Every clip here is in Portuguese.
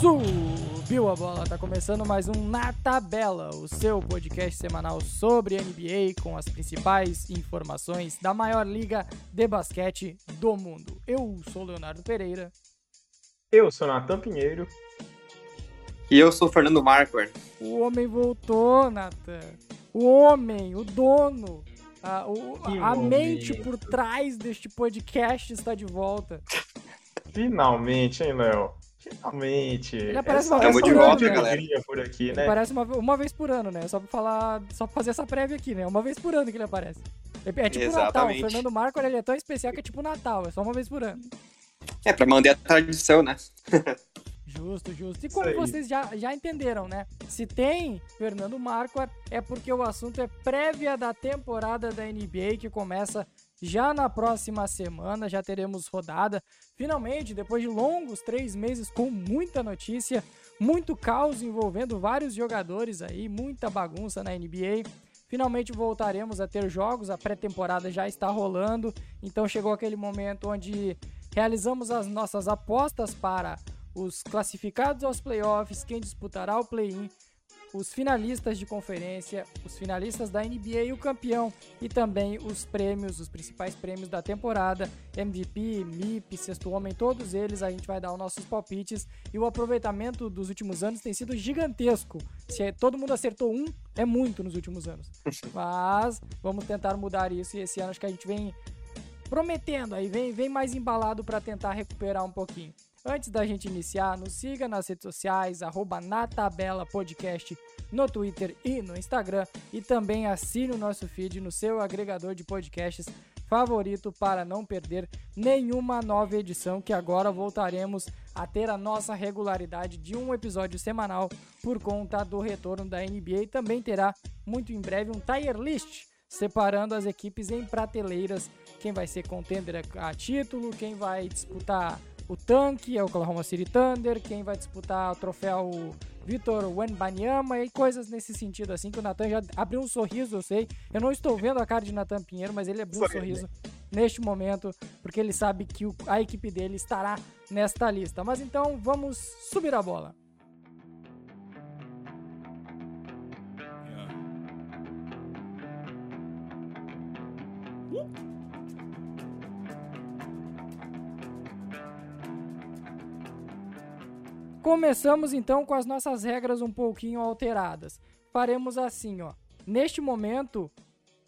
Subiu a bola, tá começando mais um Na Tabela, o seu podcast semanal sobre NBA com as principais informações da maior liga de basquete do mundo. Eu sou Leonardo Pereira. Eu sou Natan Pinheiro. E eu sou Fernando Marquardt. O homem voltou, Natan. O homem, o dono, a, o, a mente por trás deste podcast está de volta. Finalmente, hein, Léo? Finalmente. Ele aparece uma vez por ano, volta, né? galera. por aqui, Ele né? aparece uma, uma vez por ano, né? Só pra falar, só pra fazer essa prévia aqui, né? Uma vez por ano que ele aparece. É, é tipo Natal. O Exatamente. Fernando Marco ele é tão especial que é tipo Natal, é só uma vez por ano. É, pra manter a tradição, né? Justo, justo. E como vocês já, já entenderam, né? Se tem Fernando Marquardt, é porque o assunto é prévia da temporada da NBA que começa já na próxima semana. Já teremos rodada. Finalmente, depois de longos três meses com muita notícia, muito caos envolvendo vários jogadores aí, muita bagunça na NBA. Finalmente voltaremos a ter jogos, a pré-temporada já está rolando, então chegou aquele momento onde realizamos as nossas apostas para os classificados aos playoffs, quem disputará o play-in, os finalistas de conferência, os finalistas da NBA e o campeão, e também os prêmios, os principais prêmios da temporada, MVP, MIP, Sexto Homem, todos eles a gente vai dar os nossos palpites e o aproveitamento dos últimos anos tem sido gigantesco. Se é- todo mundo acertou um, é muito nos últimos anos. Mas vamos tentar mudar isso e esse ano acho que a gente vem prometendo aí, vem, vem mais embalado para tentar recuperar um pouquinho. Antes da gente iniciar, nos siga nas redes sociais, arroba na tabela podcast no Twitter e no Instagram. E também assine o nosso feed no seu agregador de podcasts favorito para não perder nenhuma nova edição, que agora voltaremos a ter a nossa regularidade de um episódio semanal por conta do retorno da NBA. E também terá muito em breve um tier list separando as equipes em prateleiras, quem vai ser contender a título, quem vai disputar o tanque, é o Oklahoma City Thunder, quem vai disputar o troféu Vitor Wembanyama e coisas nesse sentido, assim, que o Natan já abriu um sorriso, eu sei. Eu não estou vendo a cara de Natan Pinheiro, mas ele abriu um Sorriso. sorriso neste momento, porque ele sabe que o- a equipe dele estará nesta lista. Mas então, vamos subir a bola. Começamos então com as nossas regras um pouquinho alteradas. Faremos assim, ó. Neste momento,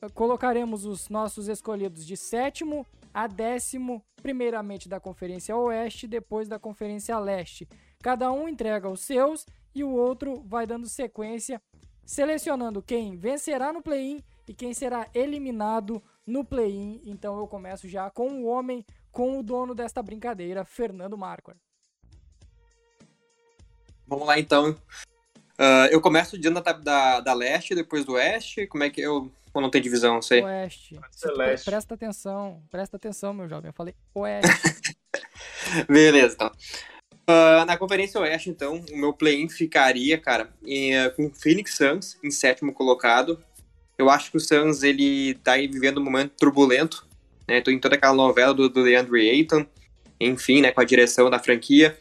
eh, colocaremos os nossos escolhidos de sétimo a décimo, primeiramente da Conferência Oeste, depois da Conferência Leste. Cada um entrega os seus e o outro vai dando sequência, selecionando quem vencerá no play-in e quem será eliminado no play-in. Então eu começo já com o homem, com o dono desta brincadeira, Fernando Marquardt. Vamos lá, então. Ah, eu começo dizendo da, da, da leste, depois do oeste. Como é que eu... Ou não tem divisão, não sei. Oeste. Pode Se ser tu- leste. Presta atenção, presta atenção, meu jovem. Eu falei Oeste. Beleza, então. Ah, na Conferência Oeste, então, o meu play-in ficaria, cara, em, ah, com o Phoenix Suns em sétimo colocado. Eu acho que o Suns, ele tá aí vivendo um momento turbulento, né? Tô em toda aquela novela do, do DeAndre Ayton, enfim, né, com a direção da franquia.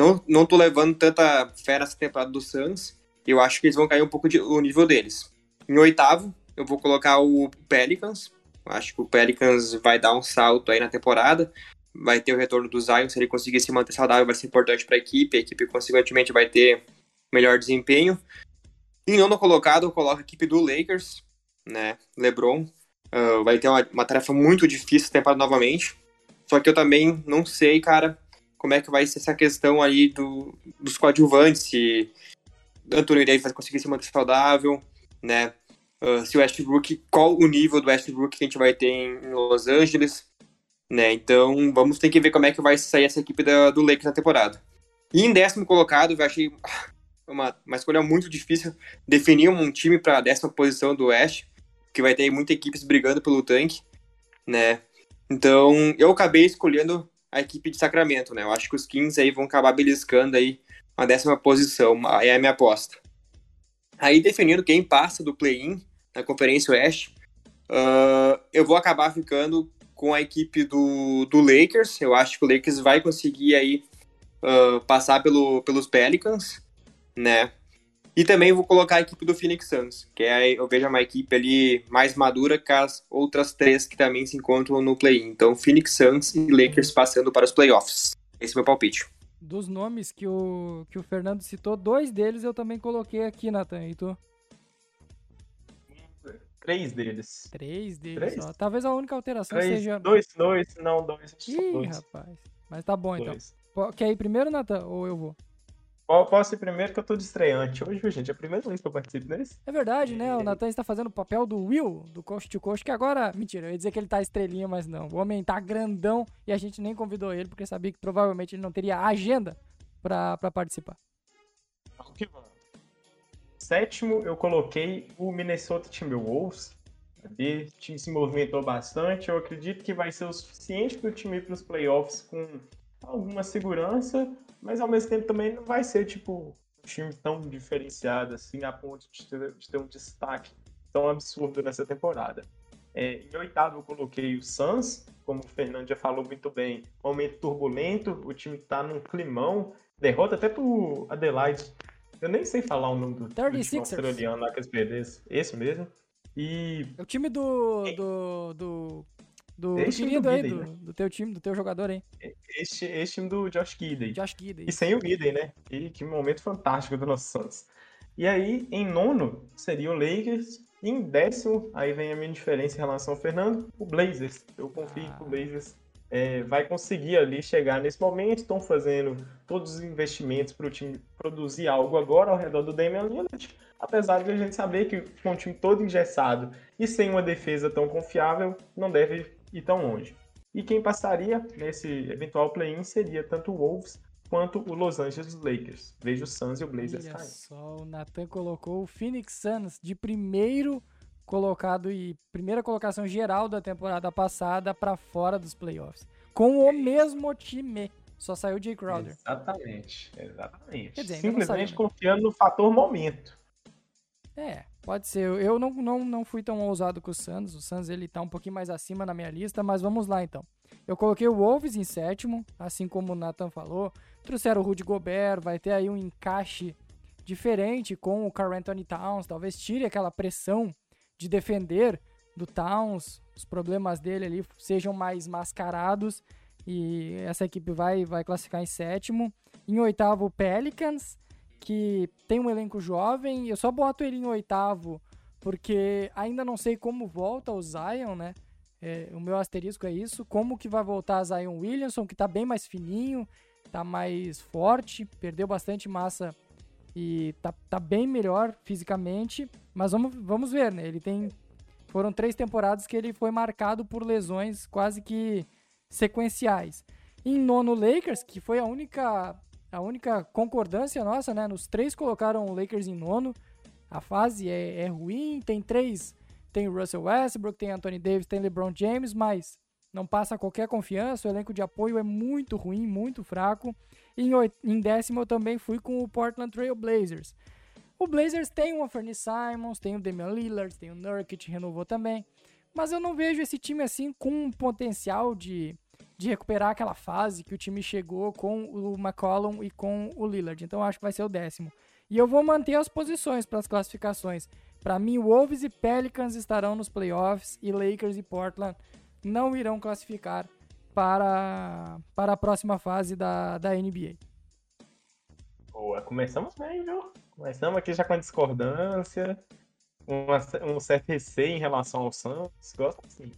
Não, não tô levando tanta fé nessa temporada do Suns. Eu acho que eles vão cair um pouco de- o nível deles. Em oitavo, eu vou colocar o Pelicans. Acho que o Pelicans vai dar um salto aí na temporada vai ter o retorno do Zion, se ele conseguir se manter saudável, vai ser importante para a equipe, a equipe consequentemente vai ter melhor desempenho. Em nono colocado, eu coloco a equipe do Lakers, né, LeBron, ah, vai ter uma, uma tarefa muito difícil essa temporada novamente, só que eu também não sei, cara, como é que vai ser essa questão aí do, dos coadjuvantes, se Anthony Davis vai conseguir se manter saudável, né, ah, se o Westbrook, qual o nível do Westbrook que a gente vai ter em Los Angeles, né? Então vamos ter que ver como é que vai sair essa equipe da- do Lakers na temporada. E em décimo colocado, eu achei uma, uma escolha muito difícil definir um time para a décima posição do Oeste, que vai ter muitas equipes brigando pelo tanque, né? Então eu acabei escolhendo a equipe de Sacramento, né? Eu acho que os Kings aí vão acabar beliscando aí a décima posição, é a minha aposta. Aí definindo quem passa do play-in na Conferência Oeste, ah, eu vou acabar ficando com a equipe do, do Lakers. Eu acho que o Lakers vai conseguir aí uh, passar pelo, pelos Pelicans, né? E também vou colocar a equipe do Phoenix Suns, que é, eu vejo uma equipe ali mais madura que as outras três que também se encontram no play-in. Então, Phoenix Suns e Lakers passando para os playoffs. Esse é o meu palpite. Dos nomes que o, que o Fernando citou, dois deles eu também coloquei aqui, Nathan. E tu? Três deles. Três deles Três? só. Talvez a única alteração Três, seja. Dois, dois, não, dois. Ih, dois. rapaz. Mas tá bom dois. então. Quer ir primeiro, Nathan? Ou eu vou? Posso ir primeiro que eu tô de estreante hoje, gente. É a primeira vez que eu participo desse. É verdade, né? O Natan está fazendo o papel do Will, do Coach to Coach, que agora. Mentira, eu ia dizer que ele tá estrelinha, mas não. O homem tá grandão e a gente nem convidou ele, porque sabia que provavelmente ele não teria agenda pra, pra participar. Sétimo, eu coloquei o Minnesota Timberwolves. O time se movimentou bastante. Eu acredito que vai ser o suficiente para o time ir para os playoffs com alguma segurança, mas ao mesmo tempo também não vai ser tipo um time tão diferenciado assim a ponto de ter, de ter um destaque tão absurdo nessa temporada. É, em oitavo eu coloquei o Suns, como o Fernando já falou muito bem, momento turbulento, o time está num climão, derrota até pro Adelaide. Eu nem sei falar o nome do, do time australiano lá que eles perderam. Esse mesmo. E... É o time do. do, do do, do querido do aí, do, né? do, teu time, do teu jogador aí. Este, este time do Josh Gidey. Josh Gidey. E sem o Gidey, né? E que momento fantástico do nosso Santos. E aí, em nono, seria o Lakers. E em décimo, aí vem a minha diferença em relação ao Fernando, o Blazers. Eu confio ah. que o Blazers é, vai conseguir ali chegar nesse momento. Estão fazendo todos os investimentos para o time produzir algo agora ao redor do Damian Lillard. Apesar de a gente saber que com o time todo engessado e sem uma defesa tão confiável, não deve ir tão longe. E quem passaria nesse eventual play-in seria tanto o Wolves quanto o Los Angeles Lakers. Veja o Suns e o Blazers Olha só, o Nathan colocou o Phoenix Suns de primeiro colocado e primeira colocação geral da temporada passada para fora dos playoffs. Com o mesmo time. Só saiu o Jay Crowder. Exatamente, exatamente. Dizer, Simplesmente confiando no fator momento. É, pode ser. Eu não, não, não fui tão ousado com o Suns. O Suns ele tá um pouquinho mais acima na minha lista, mas vamos lá então. Eu coloquei o Wolves em sétimo, assim como o Nathan falou. Trouxeram o Rudy Gobert, vai ter aí um encaixe diferente com o Carl Anthony Towns. Talvez tire aquela pressão de defender do Towns. Os problemas dele ali sejam mais mascarados. E essa equipe vai, vai classificar em sétimo. Em oitavo, o Pelicans que tem um elenco jovem. Eu só boto ele em oitavo porque ainda não sei como volta o Zion, né? É, o meu asterisco é isso. Como que vai voltar Zion Williamson, que tá bem mais fininho, tá mais forte, perdeu bastante massa e tá, tá bem melhor fisicamente. Mas vamos, vamos ver, né? Ele tem. Foram três temporadas que ele foi marcado por lesões quase que sequenciais. Em nono Lakers, que foi a única a única concordância nossa, né? Nos três colocaram o Lakers em nono. A fase é, é ruim, tem três. Tem Russell Westbrook, tem Anthony Davis, tem LeBron James, mas não passa qualquer confiança. O elenco de apoio é muito ruim, muito fraco. Em, em décimo eu também fui com o Portland Trail Blazers. O Blazers tem o Anthony Simons, tem o Damian Lillard, tem o Nurkic, renovou também. Mas eu não vejo esse time assim com um potencial de de recuperar aquela fase que o time chegou com o McCollum e com o Lillard. Então acho que vai ser o décimo. E eu vou manter as posições para as classificações. Para mim, Wolves e Pelicans estarão nos playoffs e Lakers e Portland não irão classificar para, para a próxima fase da, da NBA. Boa, começamos bem, viu? Começamos aqui já com a discordância, uma, um certo receio em relação ao Santos. Gosto assim.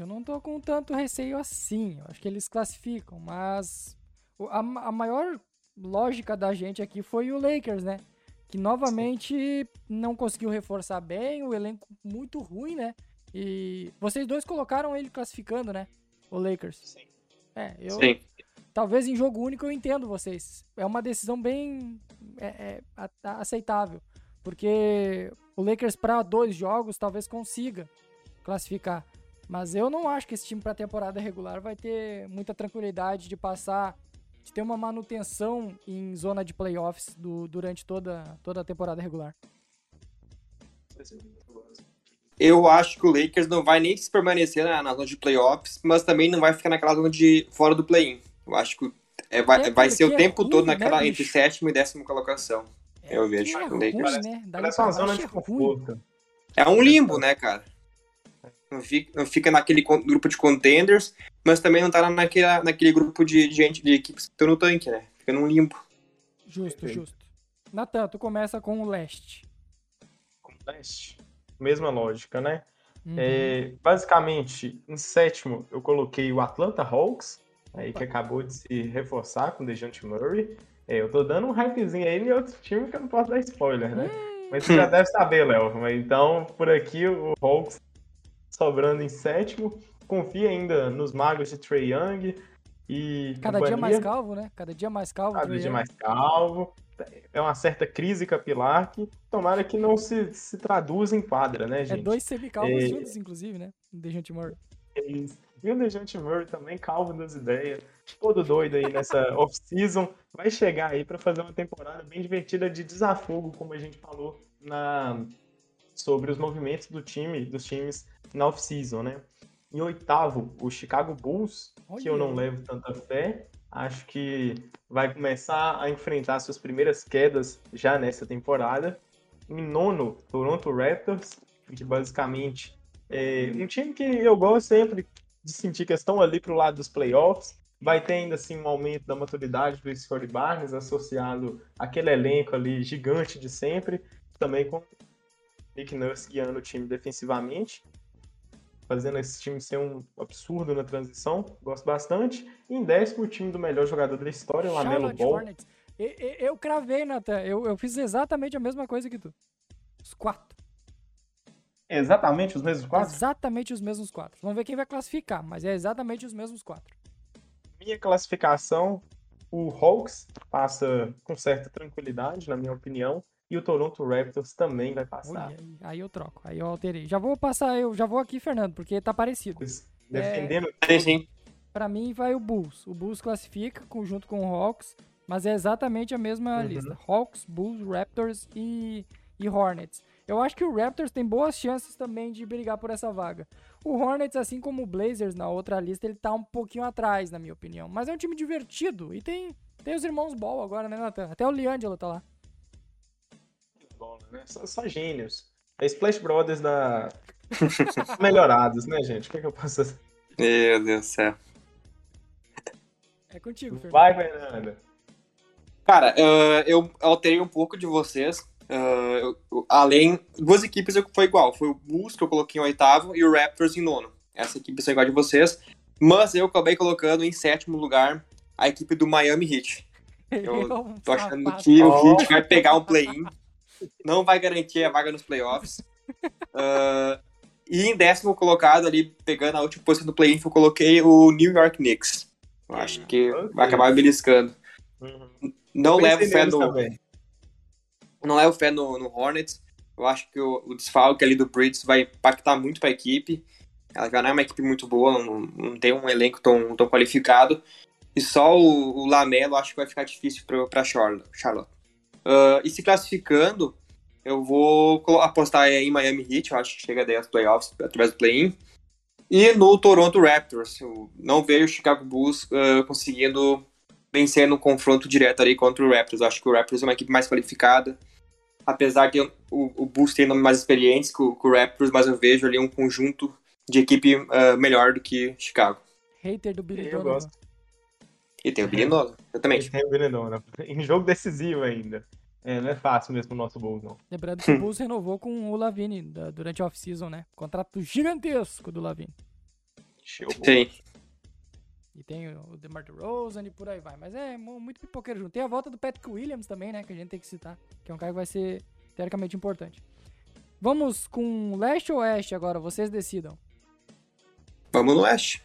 Eu não tô com tanto receio assim. Eu acho que eles classificam, mas a, a maior lógica da gente aqui foi o Lakers, né? Que novamente Sim. não conseguiu reforçar bem, o elenco muito ruim, né? E vocês dois colocaram ele classificando, né? O Lakers. Sim. É, eu. Sim. Talvez em jogo único eu entendo vocês. É uma decisão bem é, é, aceitável. Porque o Lakers, para dois jogos, talvez consiga classificar. Mas eu não acho que esse time para temporada regular vai ter muita tranquilidade de passar, de ter uma manutenção em zona de playoffs do, durante toda, toda a temporada regular. Eu acho que o Lakers não vai nem se permanecer na, na zona de playoffs, mas também não vai ficar naquela zona de fora do play-in. Eu acho que É, vai, É vai ser o é tempo ruim, todo né, naquela bicho? entre sétima e décima colocação. Eu vejo. que É ruim, né? Parece uma zona de é ruim. conforto. É um limbo, né, cara? Não fica, não fica naquele grupo de contenders, mas também não tá naquele, naquele grupo de gente, de equipes que estão no tanque, né? Fica num limbo. Justo, justo. Natan, tu começa com o leste. Como leste. Mesma lógica, né? Uhum. É, basicamente, em sétimo, eu coloquei o Atlanta Hawks, aí que acabou de se reforçar com o DeJounte Murray. É, eu tô dando um hypezinho aí em outro time que eu não posso dar spoiler, né? Mas você já deve saber, Léo. Então, por aqui, o Hawks sobrando em sétimo. Confia ainda nos magos de Trey Young e Cada dia mais companhia. calvo, né? Cada dia mais calvo. Cada Trae dia Young. mais calvo. É uma certa crise capilar que tomara que não se, se traduza em quadra, né, É gente? dois semicalvos É. juntos, inclusive, né? Dejante Murray. Isso. E o Dejante Murray também, calvo das ideias, todo doido aí nessa off-season, vai chegar aí para fazer uma temporada bem divertida de desafogo, como a gente falou na sobre os movimentos do time, dos times na off-season, né? Em oitavo, o Chicago Bulls, que eu Olha não levo tanta fé, acho que vai começar a enfrentar suas primeiras quedas já nessa temporada. Em nono, Toronto Raptors, que basicamente é um time que eu gosto sempre de sentir que estão ali pro lado dos playoffs. Vai ter ainda assim um aumento da maturidade do Scottie Barnes associado àquele elenco ali gigante de sempre, também com Nick Nurse guiando o time defensivamente, fazendo esse time ser um absurdo na transição. Gosto bastante. E em décimo, o time do melhor jogador da história, o Lamelo Ball. Hornets. E- e- Eu, cravei, Natan. Eu, eu fiz exatamente a mesma coisa que tu. Os quatro. Exatamente os mesmos quatro? Exatamente os mesmos quatro. Vamos ver quem vai classificar, mas é exatamente os mesmos quatro. Minha classificação, o Hawks passa com certa tranquilidade, na minha opinião, e o Toronto Raptors também vai passar. Olha, aí, eu troco, aí eu alterei. Já vou passar, eu já vou aqui, Fernando, porque tá parecido. Pois, Defendendo Sim, sim. Pra mim vai o Bulls. O Bulls classifica junto com o Hawks, mas é exatamente a mesma Uhum. lista. Hawks, Bulls, Raptors e, e Hornets. Eu acho que o Raptors tem boas chances também de brigar por essa vaga. O Hornets, assim como o Blazers na outra lista, ele tá um pouquinho atrás, na minha opinião. Mas é um time divertido e tem, tem os irmãos Ball agora, né, Nathan? Até o Liangelo tá lá. Né? Só, só gênios. É Splash Brothers da... melhorados, né, gente? O que, que eu posso fazer? Meu Deus do céu. É contigo, Fernando. Vai, Fernanda. Cara, ah, eu alterei um pouco de vocês. Ah, eu- eu- além, duas equipes foi igual. Foi o Bulls que eu coloquei em oitavo e o Raptors em nono. Essa equipe são igual de vocês. Mas eu acabei colocando em sétimo lugar a equipe do Miami Heat. Eu Tô achando que o. Heat vai pegar um play-in. Não vai garantir a vaga nos playoffs. Ah, e em décimo colocado ali, pegando a última posição do play-in, eu coloquei o New York Knicks. Eu acho que Ok. vai acabar me beliscando. Uhum. Não levo fé no, também. não levo fé no, no Hornets. Eu acho que o, o desfalque ali do Bridges vai impactar muito para a equipe. Ela já não é uma equipe muito boa, não, não tem um elenco tão, tão qualificado. E só o, o Lamelo acho que vai ficar difícil para Charlotte. Ah, e se classificando, eu vou apostar em Miami Heat, eu acho que chega daí aos playoffs através do play-in. E no Toronto Raptors. Eu não vejo o Chicago Bulls ah, conseguindo vencer no confronto direto ali contra o Raptors. Eu acho que o Raptors é uma equipe mais qualificada. Apesar de o, o Bulls ter nomes mais experientes que o, que o Raptors, mas eu vejo ali um conjunto de equipe ah, melhor do que Chicago. Hater do Billy Eu Donovan. gosto. E tem o Billy Nolan, exatamente. Tem o Benedona. Em jogo decisivo ainda. É, não é fácil mesmo o nosso Bulls, não. Lembrando que o Bulls renovou com o Lavine da- durante a off-season, né? Contrato gigantesco do Lavine. Show. Sim. E tem o DeMar DeRozan e por aí vai. Mas é mu- muito pipoqueiro junto. Tem a volta do Patrick Williams também, né? Que a gente tem que citar. Que é um cara que vai ser teoricamente importante. Vamos com leste ou oeste agora? Vocês decidam. Vamos no Oeste.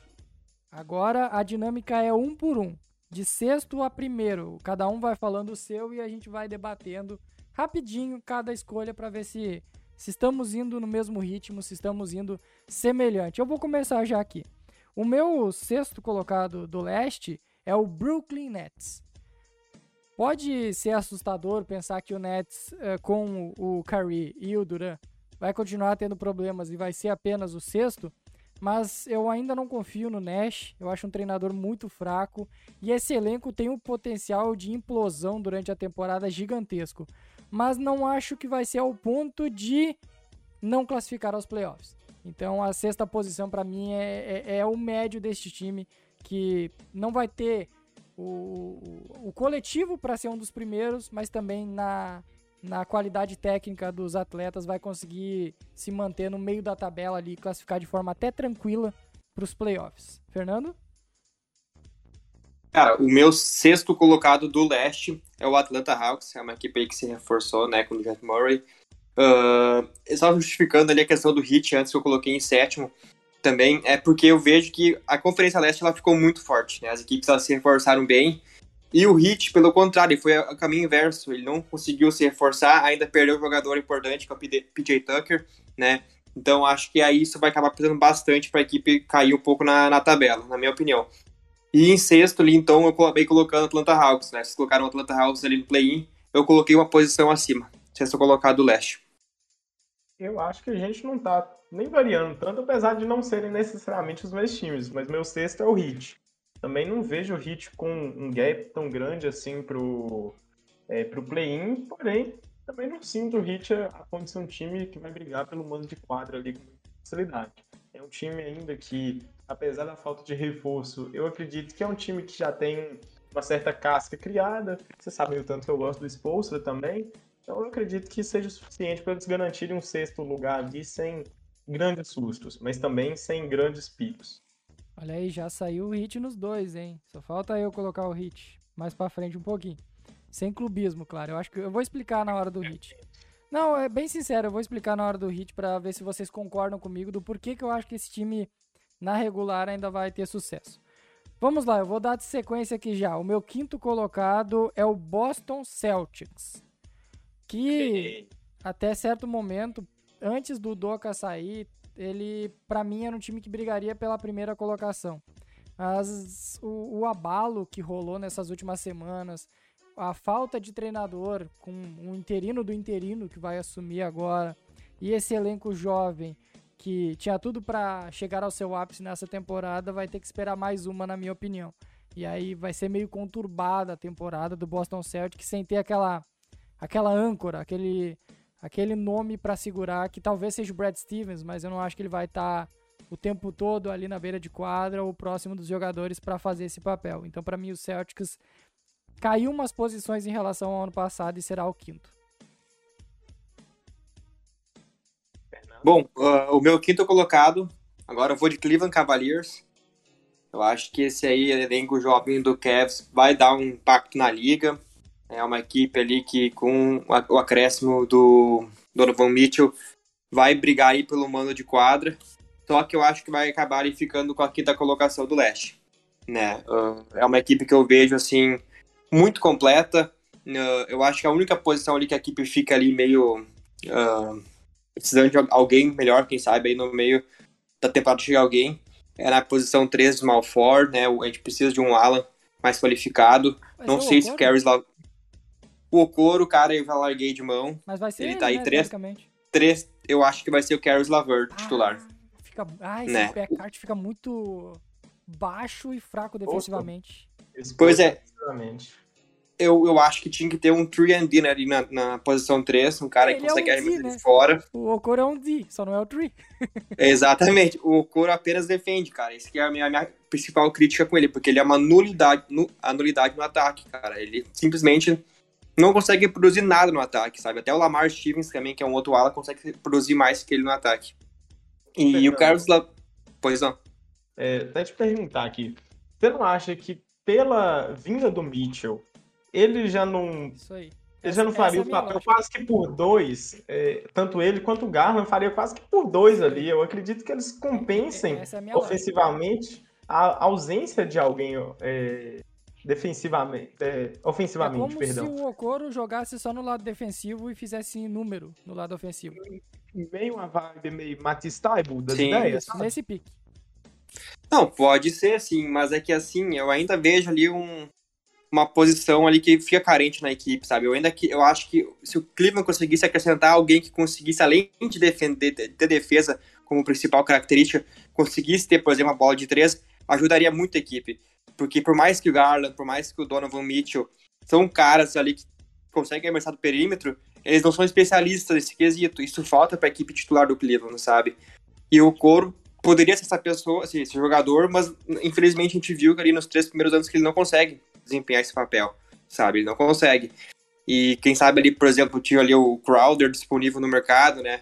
Agora a dinâmica é um por um. De sexto a primeiro. Cada um vai falando o seu e a gente vai debatendo rapidinho cada escolha para ver se, se estamos indo no mesmo ritmo, se estamos indo semelhante. Eu vou começar já aqui. O meu sexto colocado do leste é o Brooklyn Nets. Pode ser assustador pensar que o Nets, eh, com o Curry e o Duran, vai continuar tendo problemas e vai ser apenas o sexto, mas eu ainda não confio no Nash. Eu acho um treinador muito fraco e esse elenco tem um potencial de implosão durante a temporada gigantesco. Mas não acho que vai ser ao ponto de não classificar aos playoffs. Então a sexta posição para mim é, é, é, o médio deste time que não vai ter o, o, o coletivo para ser um dos primeiros, mas também na, na qualidade técnica dos atletas, vai conseguir se manter no meio da tabela ali, classificar de forma até tranquila para os playoffs. Fernando? Cara, o meu sexto colocado do leste é o Atlanta Hawks, é uma equipe aí que se reforçou, né, com o Jeff Murray. Uh, só justificando ali a questão do hit antes que eu coloquei em sétimo, também é porque eu vejo que a Conferência Leste ela ficou muito forte, né? As equipes elas se reforçaram bem e o Heat, pelo contrário, foi o caminho inverso. Ele não conseguiu se reforçar, ainda perdeu um jogador importante, que é o PJ Tucker, né? Então acho que aí isso vai acabar pesando bastante para a equipe cair um pouco na, na tabela, na minha opinião. E em sexto ali, então, eu acabei colocando Atlanta Hawks, né? Vocês colocaram Atlanta Hawks ali no play-in, eu coloquei uma posição acima. Sexto colocado do leste. Eu acho que a gente não tá nem variando tanto, apesar de não serem necessariamente os meus times, mas meu sexto é o Heat. Também não vejo o Heat com um gap tão grande assim pro, é, pro play-in, porém, também não sinto o Heat a, a condição um time que vai brigar pelo mando de quadra ali com facilidade. É um time ainda que, apesar da falta de reforço, eu acredito que é um time que já tem uma certa casca criada. Vocês sabem o tanto que eu gosto do Spolstra também. Então eu acredito que seja suficiente para eles garantirem um sexto lugar ali sem grandes sustos, mas também sem grandes picos. Olha aí, já saiu o hit nos dois, hein? Só falta eu colocar o hit mais para frente um pouquinho. Sem clubismo, claro. Eu acho que eu vou explicar na hora do hit. Não, é bem sincero, eu vou explicar na hora do hit para ver se vocês concordam comigo do porquê que eu acho que esse time na regular ainda vai ter sucesso. Vamos lá, eu vou dar de sequência aqui já. O meu quinto colocado é o Boston Celtics. Que até certo momento, antes do Doca sair, ele, para mim, era um time que brigaria pela primeira colocação. Mas o, o, abalo que rolou nessas últimas semanas, a falta de treinador com um interino do interino que vai assumir agora, e esse elenco jovem que tinha tudo para chegar ao seu ápice nessa temporada, vai ter que esperar mais uma, na minha opinião. E aí vai ser meio conturbada a temporada do Boston Celtics sem ter aquela aquela âncora, aquele aquele nome para segurar, que talvez seja o Brad Stevens, mas eu não acho que ele vai estar tá o tempo todo ali na beira de quadra ou próximo dos jogadores para fazer esse papel. Então, para mim, o Celtics caiu umas posições em relação ao ano passado e será o quinto. Bom, uh, o meu quinto colocado, agora eu vou de Cleveland Cavaliers. Eu acho que esse aí, elenco jovem do Cavs, vai dar um impacto na liga. É uma equipe ali que, com o acréscimo do Donovan Mitchell, vai brigar aí pelo mando de quadra. Só que eu acho que vai acabar ali ficando com a quinta colocação do leste. Né? Uh, é uma equipe que eu vejo assim muito completa. Uh, eu acho que a única posição ali que a equipe fica ali meio uh, precisando de alguém melhor, quem sabe aí no meio da temporada chegar alguém é na posição 3 do Small né? A gente precisa de um Alan mais qualificado. Mas Não sei se o Caris lá o Okoro, cara, eu já larguei de mão. Mas vai ser ele, ele tá aí né, três, três. Eu acho que vai ser o Caris Lavert, ah, titular. Fica, ah, esse né? backcourt fica muito baixo e fraco defensivamente. Pois é. Eu, eu acho que tinha que ter um 3 and D ali na, na posição 3, um cara ele que consegue é um arremessar né? de fora. O Okoro é um D, só não é o 3. Exatamente. O Okoro apenas defende, cara. Isso que é a minha, a minha principal crítica com ele, porque ele é uma nulidade, nu, a nulidade no ataque, cara. Ele simplesmente não consegue produzir nada no ataque, sabe? Até o Lamar Stevens também, que é um outro ala, consegue produzir mais que ele no ataque. E Fernando, o Carlos... La... Pois não. É, até te perguntar aqui, você não acha que pela vinda do Mitchell, ele já não... Isso aí. Ele já não faria é o papel lógica. quase que por dois, é, tanto ele quanto o Garland faria quase que por dois ali. Eu acredito que eles compensem é ofensivamente lógica. a ausência de alguém é, defensivamente, é, ofensivamente, é como perdão. se o Okoro jogasse só no lado defensivo e fizesse número no lado ofensivo. Meio uma vibe meio Matisse Taibo das Sim. ideias, sabe? Nesse pique. Não, pode ser sim, mas é que assim, eu ainda vejo ali um, uma posição ali que fica carente na equipe, sabe? Eu ainda que eu acho que se o Cleveland conseguisse acrescentar alguém que conseguisse além de defender, ter defesa, como principal característica, conseguisse ter, por exemplo, uma bola de três, ajudaria muito a equipe. Porque por mais que o Garland, por mais que o Donovan Mitchell são caras ali que conseguem arremessar do perímetro, eles não são especialistas nesse quesito. Isso falta para a equipe titular do Cleveland, sabe? E o Coro poderia ser essa pessoa, esse, esse jogador, mas infelizmente a gente viu que ali nos três primeiros anos que ele não consegue desempenhar esse papel, sabe? Ele não consegue. E quem sabe ali, por exemplo, tinha ali o Crowder disponível no mercado, né?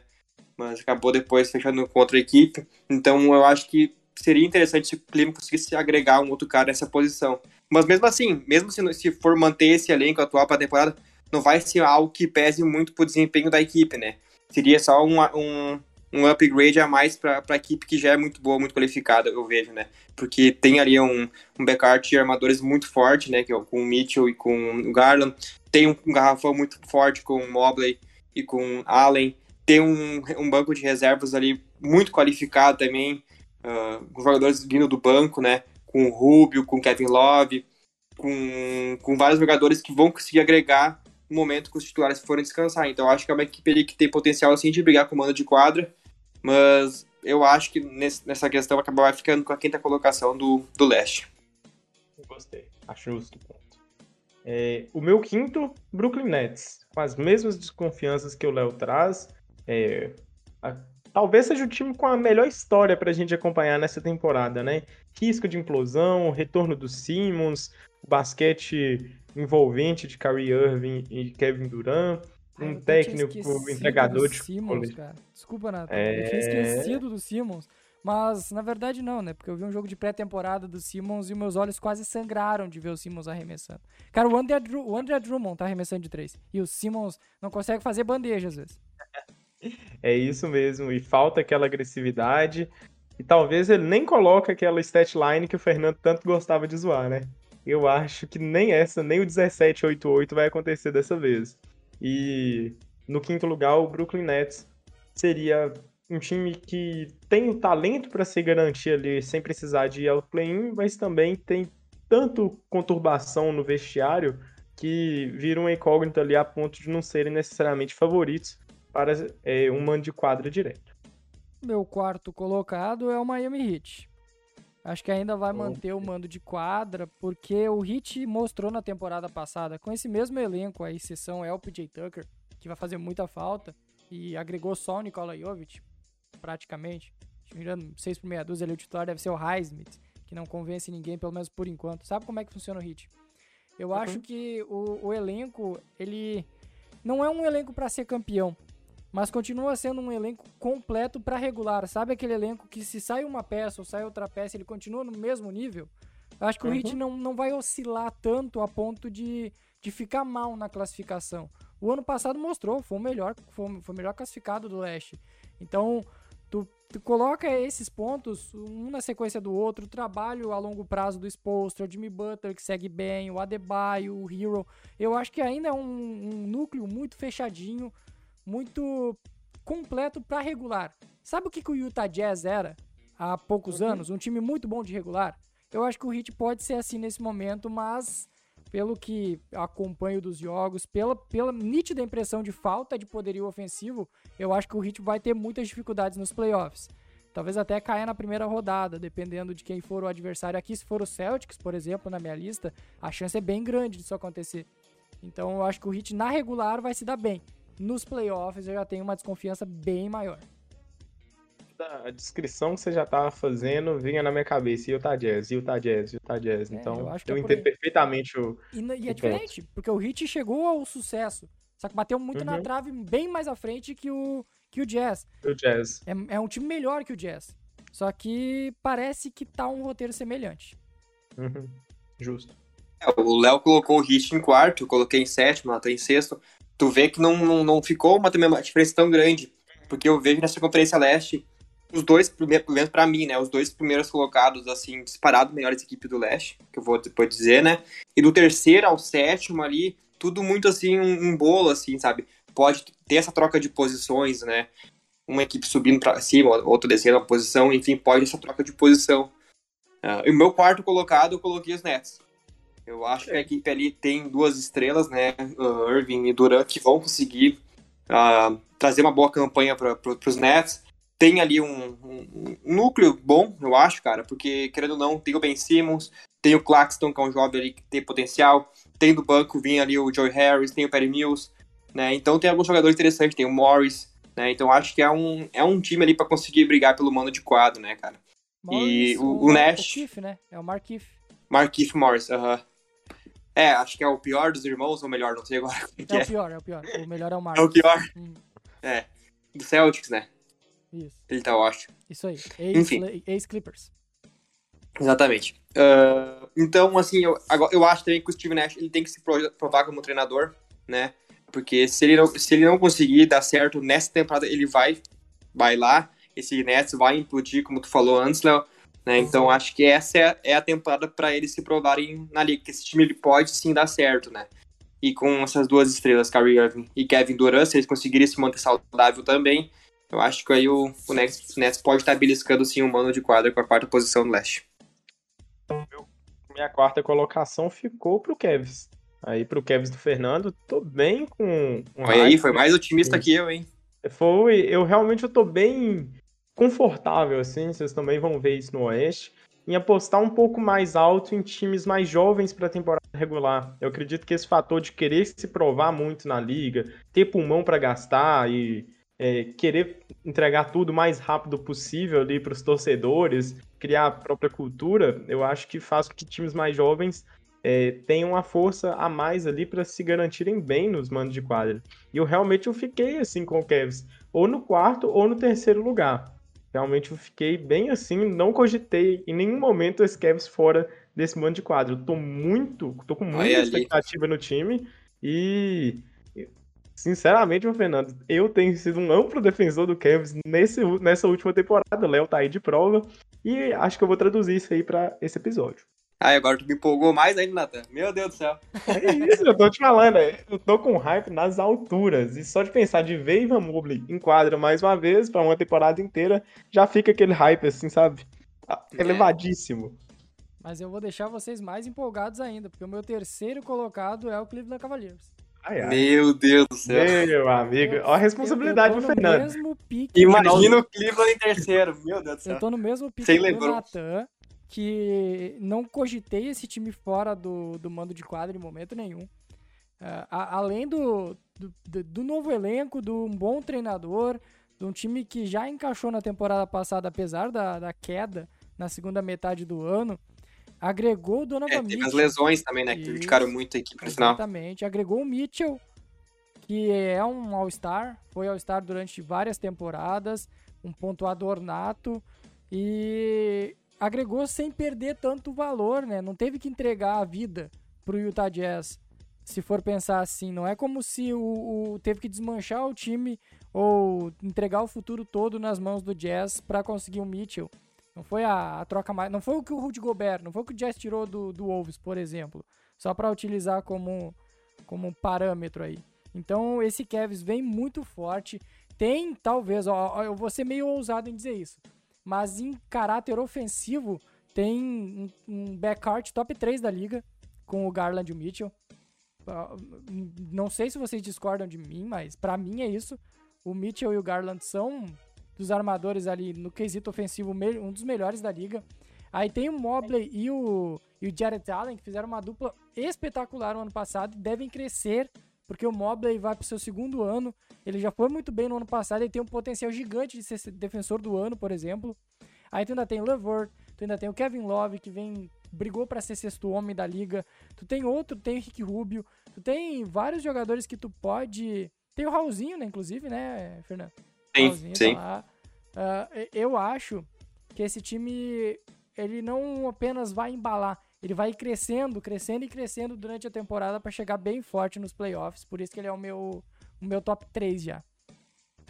Mas acabou depois fechando com outra equipe. Então eu acho que seria interessante se o Cleveland conseguisse agregar um outro cara nessa posição. Mas mesmo assim, mesmo se, se for manter esse elenco atual para a temporada, não vai ser algo que pese muito pro desempenho da equipe, né? Seria só um, um, um upgrade a mais para a equipe que já é muito boa, muito qualificada, eu vejo, né? Porque tem ali um, um backcourt de armadores muito forte, né? É com o Mitchell e com o Garland. Tem um, um garrafão muito forte com o Mobley e com o Allen. Tem um, um banco de reservas ali muito qualificado também, uh, com jogadores vindo do banco, né? Com o Rubio, com o Kevin Love, com, com vários jogadores que vão conseguir agregar no momento que os titulares forem descansar. Então acho que é uma equipe que tem potencial assim de brigar com o mando de quadra, mas eu acho que nesse, nessa questão acabar ficando com a quinta colocação do, do leste. Gostei, acho justo. É, o meu quinto, Brooklyn Nets, com as mesmas desconfianças que o Léo traz. É, a, talvez seja o time com a melhor história para a gente acompanhar nessa temporada, né? Risco de implosão, retorno do Simmons, basquete envolvente de Kyrie Irving e Kevin Durant, um Ai, técnico entregador de Simmons, cara. Desculpa, Nath. É... Eu tinha esquecido do Simmons. Mas, na verdade, não, né? Porque eu vi um jogo de pré-temporada do Simmons e meus olhos quase sangraram de ver o Simmons arremessando. Cara, o André, Dru o André Drummond tá arremessando de três. E o Simmons não consegue fazer bandeja, às vezes. É isso mesmo. E falta aquela agressividade. E talvez ele nem coloque aquela stat line que o Fernando tanto gostava de zoar, né? eu acho que nem essa, nem o 1788 vai acontecer dessa vez. E no quinto lugar, o Brooklyn Nets seria um time que tem o talento para se garantir ali sem precisar de ir ao play-in, mas também tem tanto conturbação no vestiário que vira uma incógnita ali a ponto de não serem necessariamente favoritos para é, um mando de quadra direto. Meu quarto colocado é o Miami Heat. Acho que ainda vai manter o mando de quadra, porque o Heat mostrou na temporada passada, com esse mesmo elenco, a exceção é o PJ Tucker, que vai fazer muita falta, e agregou só o Nikola Jovic, praticamente. Tirando 6 por meia dúzia, ali o titular deve ser o Highsmith, que não convence ninguém, pelo menos por enquanto. Sabe como é que funciona o Heat? Eu uhum. acho que o, o elenco, ele não é um elenco para ser campeão, mas continua sendo um elenco completo para regular. Sabe aquele elenco que se sai uma peça ou sai outra peça, ele continua no mesmo nível? Eu acho que uhum. o Heat não, não vai oscilar tanto a ponto de, de ficar mal na classificação. O ano passado mostrou, foi o melhor, foi, foi o melhor classificado do leste. Então, tu, tu coloca esses pontos, um na sequência do outro, o trabalho a longo prazo do Spolstra, o Jimmy Butler que segue bem, o Adebayo, o Hero. Eu acho que ainda é um, um núcleo muito fechadinho muito completo para regular. Sabe o que, que o Utah Jazz era há poucos uhum. anos? Um time muito bom de regular. Eu acho que o Heat pode ser assim nesse momento, mas pelo que acompanho dos jogos, pela, pela nítida impressão de falta de poderio ofensivo, eu acho que o Heat vai ter muitas dificuldades nos playoffs. Talvez até caia na primeira rodada, dependendo de quem for o adversário aqui. Se for o Celtics, por exemplo, na minha lista, a chance é bem grande disso acontecer. Então eu acho que o Heat na regular vai se dar bem nos playoffs eu já tenho uma desconfiança bem maior. A descrição que você já estava fazendo vinha na minha cabeça, Utah Jazz, Utah Jazz, Utah Jazz. É, então, eu, eu é entendo perfeitamente o. E, e é diferente, porque o Heat chegou ao sucesso, só que bateu muito uhum. na trave, bem mais à frente que o, que o Jazz. O Jazz. É, é um time melhor que o Jazz. Só que parece que tá um roteiro semelhante. Uhum. Justo. É, o Léo colocou o Heat em quarto, eu coloquei em sétimo, ela tá em sexto tu vê que não, não, não ficou uma, também uma diferença tão grande. Porque eu vejo nessa Conferência Leste, os dois, pelo menos pra mim, né? Os dois primeiros colocados, assim, disparado melhores equipes do Leste, que eu vou depois dizer, né? E do terceiro ao sétimo ali, tudo muito assim, um, um bolo, assim, sabe? Pode ter essa troca de posições, né? Uma equipe subindo pra cima, outra descendo a posição, enfim, pode essa troca de posição. Uh, e o meu quarto colocado, eu coloquei os Nets. Eu acho que a equipe ali tem duas estrelas, né? Uh, Irving e Durant, que vão conseguir uh, trazer uma boa campanha para pro, os Nets. tem ali um, um, um, núcleo bom, eu acho, cara, porque, querendo ou não, tem o Ben Simmons, tem o Claxton, que é um jovem ali que tem potencial, tem do banco, vinha ali o Joey Harris, tem o Perry Mills, né? Então tem alguns jogadores interessantes, tem o Morris, né? Então acho que é um, é um time ali para conseguir brigar pelo mano de quadro, né, cara? Morris, e o, o, o Nash. O Keith, né? É o Markif. Markif Morris, aham. Uh -huh. É, acho que é o pior dos irmãos, ou melhor, não sei agora. É, é, o pior, é o pior. O melhor é o Marcos. É o pior? Hum. É. Do Celtics, né? Isso. Ele tá ótimo. Isso aí. Ex-Clippers. Exatamente. Uh, então, assim, eu, eu acho também que o Steve Nash ele tem que se provar como treinador, né? Porque se ele, não, se ele não conseguir dar certo nessa temporada, ele vai, lá. Esse Nets vai implodir, como tu falou antes, Léo. Né? Então acho que essa é, é a temporada para eles se provarem na liga, que esse time ele pode sim dar certo, né? E com essas duas estrelas, Kyrie Irving e Kevin Durant, se eles conseguirem se manter saudável também, eu acho que aí o, o Nets, Nets pode estar beliscando sim um mano de quadra com a quarta posição do leste. Minha quarta colocação ficou pro Kevs. Aí pro Kevs do Fernando, tô bem com. Um Olha aí, foi mais otimista que eu, hein? Foi, eu realmente eu tô bem confortável, assim, vocês também vão ver isso no Oeste, em apostar um pouco mais alto em times mais jovens para a temporada regular. Eu acredito que esse fator de querer se provar muito na liga, ter pulmão para gastar e é, querer entregar tudo o mais rápido possível ali para os torcedores, criar a própria cultura, eu acho que faz com que times mais jovens é, tenham uma força a mais ali para se garantirem bem nos mandos de quadra. E eu realmente eu fiquei assim com o Cavs, ou no quarto ou no terceiro lugar. Realmente eu fiquei bem assim, não cogitei em nenhum momento esse Cavs fora desse mano de quadro. Eu tô muito, tô com muita expectativa ali. no time e sinceramente, meu Fernando, eu tenho sido um amplo defensor do Cavs nesse, nessa última temporada. O Léo tá aí de prova e acho que eu vou traduzir isso aí para esse episódio. Ai, agora tu me empolgou mais ainda, Nathan. Meu Deus do céu. É isso, eu tô te falando. É, eu tô com hype nas alturas. E só de pensar de ver Ivan Mobley em quadra mais uma vez, pra uma temporada inteira, já fica aquele hype, assim, sabe? Ah, é. Elevadíssimo. Mas eu vou deixar vocês mais empolgados ainda, porque o meu terceiro colocado é o Cleveland Cavaliers. Ai, ai. Meu Deus do céu. Meu amigo, olha a responsabilidade do Fernando. Imagina o Cleveland em terceiro, meu Deus do céu. Eu tô no mesmo pique do Natan que não cogitei esse time fora do, do mando de quadra em momento nenhum. Uh, a, além do, do, do, novo elenco, de um bom treinador, de um time que já encaixou na temporada passada, apesar da, da queda na segunda metade do ano, agregou o Donovan é, Mitchell. Teve as lesões também, né, que prejudicaram muito a equipe no final. Exatamente, agregou o Mitchell, que é um All-Star, foi All-Star durante várias temporadas, um pontuador nato, e agregou sem perder tanto valor, né? Não teve que entregar a vida pro Utah Jazz. Se for pensar assim, não é como se o, o teve que desmanchar o time ou entregar o futuro todo nas mãos do Jazz para conseguir o um Mitchell. Não foi a, a, troca mais. Não foi o que o Rudy Gobert, não foi o que o Jazz tirou do, do Wolves, por exemplo. Só para utilizar como, como parâmetro aí. Então esse Cavs vem muito forte. Tem, talvez, ó, eu vou ser meio ousado em dizer isso mas em caráter ofensivo tem um, um backcourt top 3 da liga com o Garland e o Mitchell. Uh, não sei se vocês discordam de mim, mas para mim é isso. O Mitchell e o Garland são dos armadores ali no quesito ofensivo um dos melhores da liga. Aí tem o Mobley e o, e o Jared Allen que fizeram uma dupla espetacular no ano passado e devem crescer porque o Mobley vai para o seu segundo ano. Ele já foi muito bem no ano passado, ele tem um potencial gigante de ser defensor do ano, por exemplo. Aí tu ainda tem o Levert, tu ainda tem o Kevin Love, que vem brigou para ser sexto homem da liga. Tu tem outro, tem o Rick Rubio. Tu tem vários jogadores que tu pode. Tem o Raulzinho, né, inclusive, né, Fernando? Sim, Raulzinho sim. Tá uh, eu acho que esse time ele não apenas vai embalar, ele vai crescendo, crescendo e crescendo durante a temporada para chegar bem forte nos playoffs. Por isso que ele é o meu, o meu top 3 já.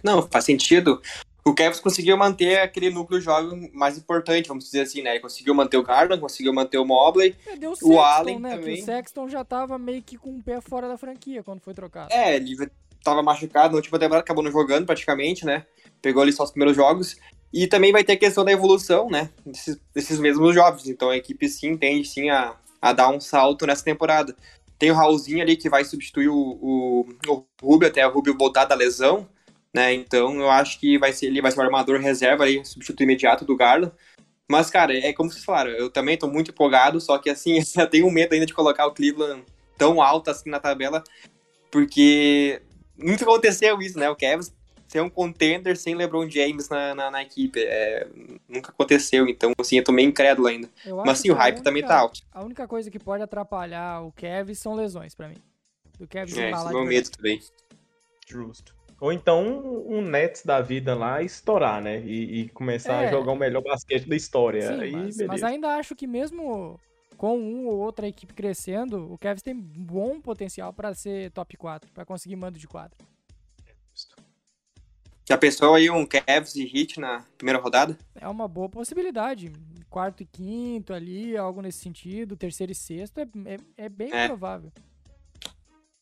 Não, faz sentido. O Cavs conseguiu manter aquele núcleo jovem mais importante, vamos dizer assim, né? Ele conseguiu manter o Garland, conseguiu manter o Mobley, é, o, Sexton, o Allen né? também. o Sexton já tava meio que com o pé fora da franquia quando foi trocado. É, ele tava machucado na última temporada, acabou não jogando praticamente, né? Pegou ali só os primeiros jogos. E também vai ter a questão da evolução, né? Desses, desses mesmos jovens. Então a equipe sim tende sim a, a dar um salto nessa temporada. Tem o Raulzinho ali que vai substituir o, o, o Rubio até o Rubio voltar da lesão, né? Então eu acho que vai ser, ele vai ser o armador reserva ali, substituto imediato do Garland. Mas, cara, é como vocês falaram, eu também tô muito empolgado, só que assim, eu tenho medo ainda de colocar o Cleveland tão alto assim na tabela, porque nunca aconteceu isso, né? O Cavs ser um contender sem LeBron James na, na, na equipe. É, nunca aconteceu, então assim, eu tô meio incrédulo ainda. Mas sim, o hype única, também tá alto. A única coisa que pode atrapalhar o Cavs são lesões para mim. Do Cavs é, esse é meu medo também. Justo. Ou então um Nets da vida lá estourar, né? E, e começar é. a jogar o melhor basquete da história. Sim, Aí, mas, mas, ainda acho que mesmo com um ou outra equipe crescendo, o Cavs tem bom potencial para ser top 4, para conseguir mando de quadro. Já pensou aí um Cavs e Heat na primeira rodada? É uma boa possibilidade. Quarto e quinto ali, algo nesse sentido. Terceiro e sexto é, é, é bem é. provável.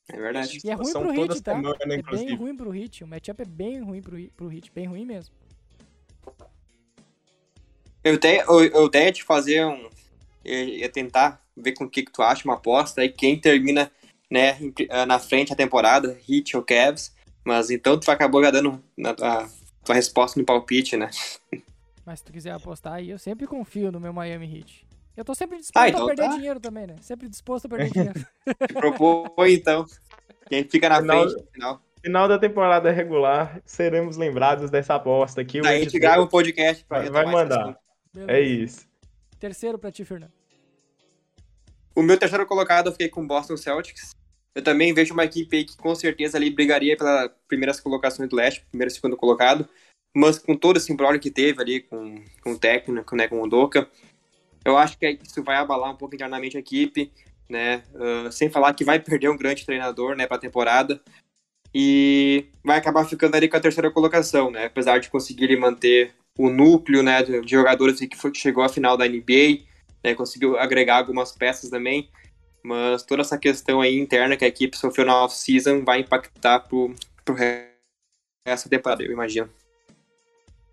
É verdade. E é ruim pro Hit, tá? Semana, é bem ruim pro Hit. O matchup é bem ruim pro, pro Hit. Bem ruim mesmo. Eu até, eu, eu até ia te fazer um... ia tentar ver com o que, que tu acha, uma aposta. Aí quem termina né, na frente a temporada, Hit ou Cavs. Mas então tu acabou já dando a tua resposta no palpite, né? Mas se tu quiser apostar aí, eu sempre confio no meu Miami Heat. Eu tô sempre disposto ah, então a perder tá. dinheiro também, né? Sempre disposto a perder dinheiro. Te propõe, então. Quem fica na final, frente no final. Final da temporada regular, seremos lembrados dessa aposta aqui. Daí a gente grava um podcast pra Vai mandar. É isso. Terceiro pra ti, Fernando. O meu terceiro colocado eu fiquei com o Boston Celtics. Eu também vejo uma equipe que com certeza ali brigaria pelas primeiras colocações do leste, primeiro e segundo colocado. Mas com todo esse embrolho que teve ali com, com o técnico, né, com o Doca, eu acho que isso vai abalar um pouco internamente a equipe, né? Uh, sem falar que vai perder um grande treinador, né, para a temporada. E vai acabar ficando ali com a terceira colocação, né? Apesar de conseguir manter o núcleo, né, de jogadores que, foi, chegou à final da NBA, né, conseguiu agregar algumas peças também. Mas toda essa questão aí interna que a equipe sofreu na off-season vai impactar pro, pro resto da temporada, eu imagino.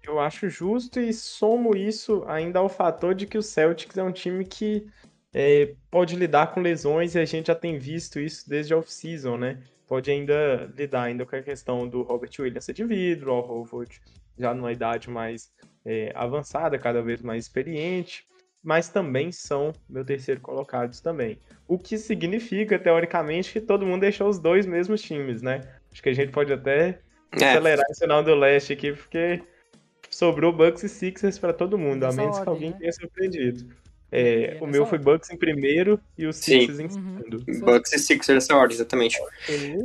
Eu acho justo e somo isso ainda ao fator de que o Celtics é um time que é, pode lidar com lesões e a gente já tem visto isso desde a off-season, né? Pode ainda lidar ainda com a questão do Robert Williams ser de vidro, o Horford já numa idade mais é, avançada, cada vez mais experiente, mas também são meu terceiro colocados também. O que significa, teoricamente, que todo mundo deixou os dois mesmos times, né? Acho que a gente pode até é. acelerar esse final do leste aqui, porque sobrou Bucks e Sixers para todo mundo, a menos ordem, que alguém né? tenha surpreendido. É, o meu foi Bucks em primeiro e o Sixers Sim. em segundo. Uhum. Bucks e Sixers nessa ordem, exatamente.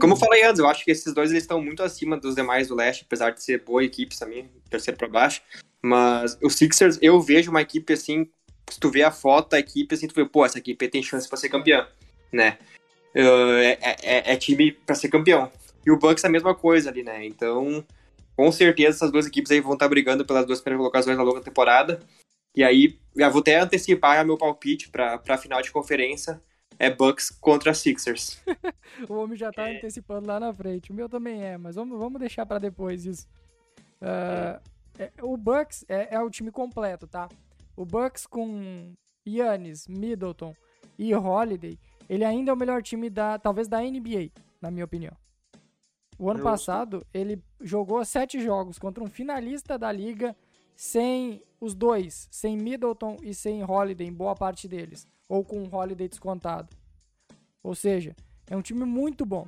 Como eu falei antes, eu acho que esses dois eles estão muito acima dos demais do leste, apesar de ser boa equipe também, terceiro para baixo. Mas o Sixers, eu vejo uma equipe assim, se tu vê a foto da equipe, assim, tu vê, pô, essa equipe tem chance para ser campeã, né? Uh, é, é, é, time para ser campeão. E o Bucks é a mesma coisa ali, né? Então, com certeza essas duas equipes aí vão estar brigando pelas duas primeiras colocações na longa temporada. E aí, já vou até antecipar meu palpite para a final de conferência. É Bucks contra Sixers. o homem já tá é. antecipando lá na frente. O meu também é, mas vamos, vamos deixar para depois isso. Uh, é, o Bucks é, é, o time completo, tá? O Bucks com Yannis, Middleton e Holiday, ele ainda é o melhor time da, talvez da NBA, na minha opinião. O ano passado, ele jogou sete jogos contra um finalista da liga sem os dois, sem Middleton e sem Holiday, em boa parte deles, ou com Holiday descontado. Ou seja, é um time muito bom.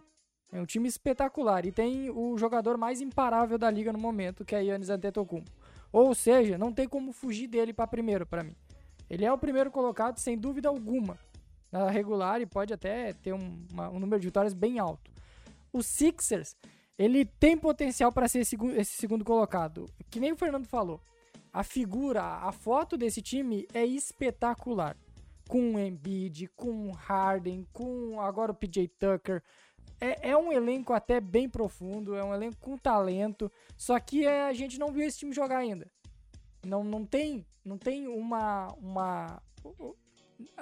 É um time espetacular e tem o jogador mais imparável da liga no momento, que é Yannis Antetokounmpo. Ou seja, não tem como fugir dele para primeiro para mim. Ele é o primeiro colocado sem dúvida alguma na regular e pode até ter um, uma, um número de vitórias bem alto o Sixers, ele tem potencial para ser esse, esse segundo colocado. Que nem o Fernando falou. A figura, a foto desse time é espetacular. Com o Embiid, com o Harden, com agora o PJ Tucker. É, é, um elenco até bem profundo, é um elenco com talento. Só que é, a gente não viu esse time jogar ainda. Não, não tem, não tem uma, uma.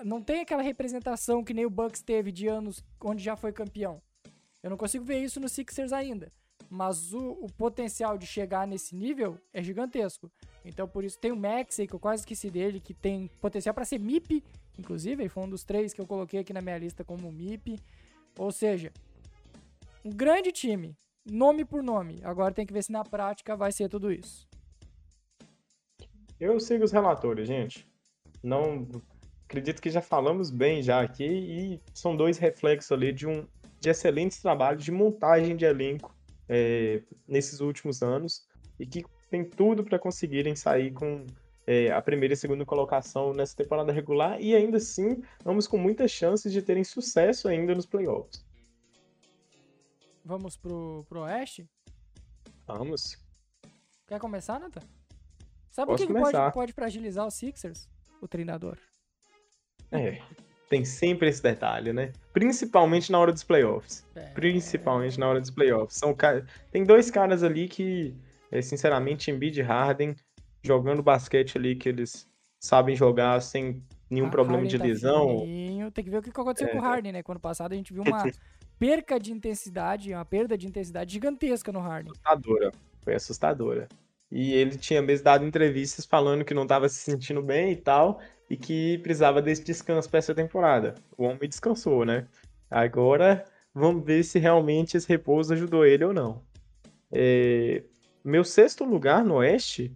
Não tem aquela representação que nem o Bucks teve de anos onde já foi campeão. Eu não consigo ver isso no Sixers ainda. Mas o, o potencial de chegar nesse nível é gigantesco. Então por isso tem o Maxey, que eu quase esqueci dele, que tem potencial para ser MIP, inclusive, foi um dos três que eu coloquei aqui na minha lista como MIP. Ou seja, um grande time. nome por nome. Agora tem que ver se na prática vai ser tudo isso. Eu sigo os relatores, gente. Não acredito que já falamos bem já aqui e são dois reflexos ali de um de excelentes trabalhos de montagem de elenco é, nesses últimos anos e que tem tudo para conseguirem sair com é, a primeira e segunda colocação nessa temporada regular e ainda assim vamos com muitas chances de terem sucesso ainda nos playoffs. Vamos pro, pro Oeste? Vamos. Quer começar, Nathan? Sabe Posso o que, que pode, pode fragilizar os Sixers? O treinador. É, tem sempre esse detalhe, né? Principalmente na hora dos playoffs. É. Principalmente na hora dos playoffs. São, tem dois caras ali que, é, sinceramente, Embiid e Harden, jogando basquete ali que eles sabem jogar sem nenhum problema Harden de tá lesão. Fininho. Tem que ver o que aconteceu é. com o Harden, né? Quando passado a gente viu uma perca de intensidade, uma perda de intensidade gigantesca no Harden. Assustadora. Foi assustadora. E ele tinha mesmo dado entrevistas falando que não estava se sentindo bem e tal, e que precisava desse descanso para essa temporada. O homem descansou, né? Agora vamos ver se realmente esse repouso ajudou ele ou não. É... Meu sexto lugar no Oeste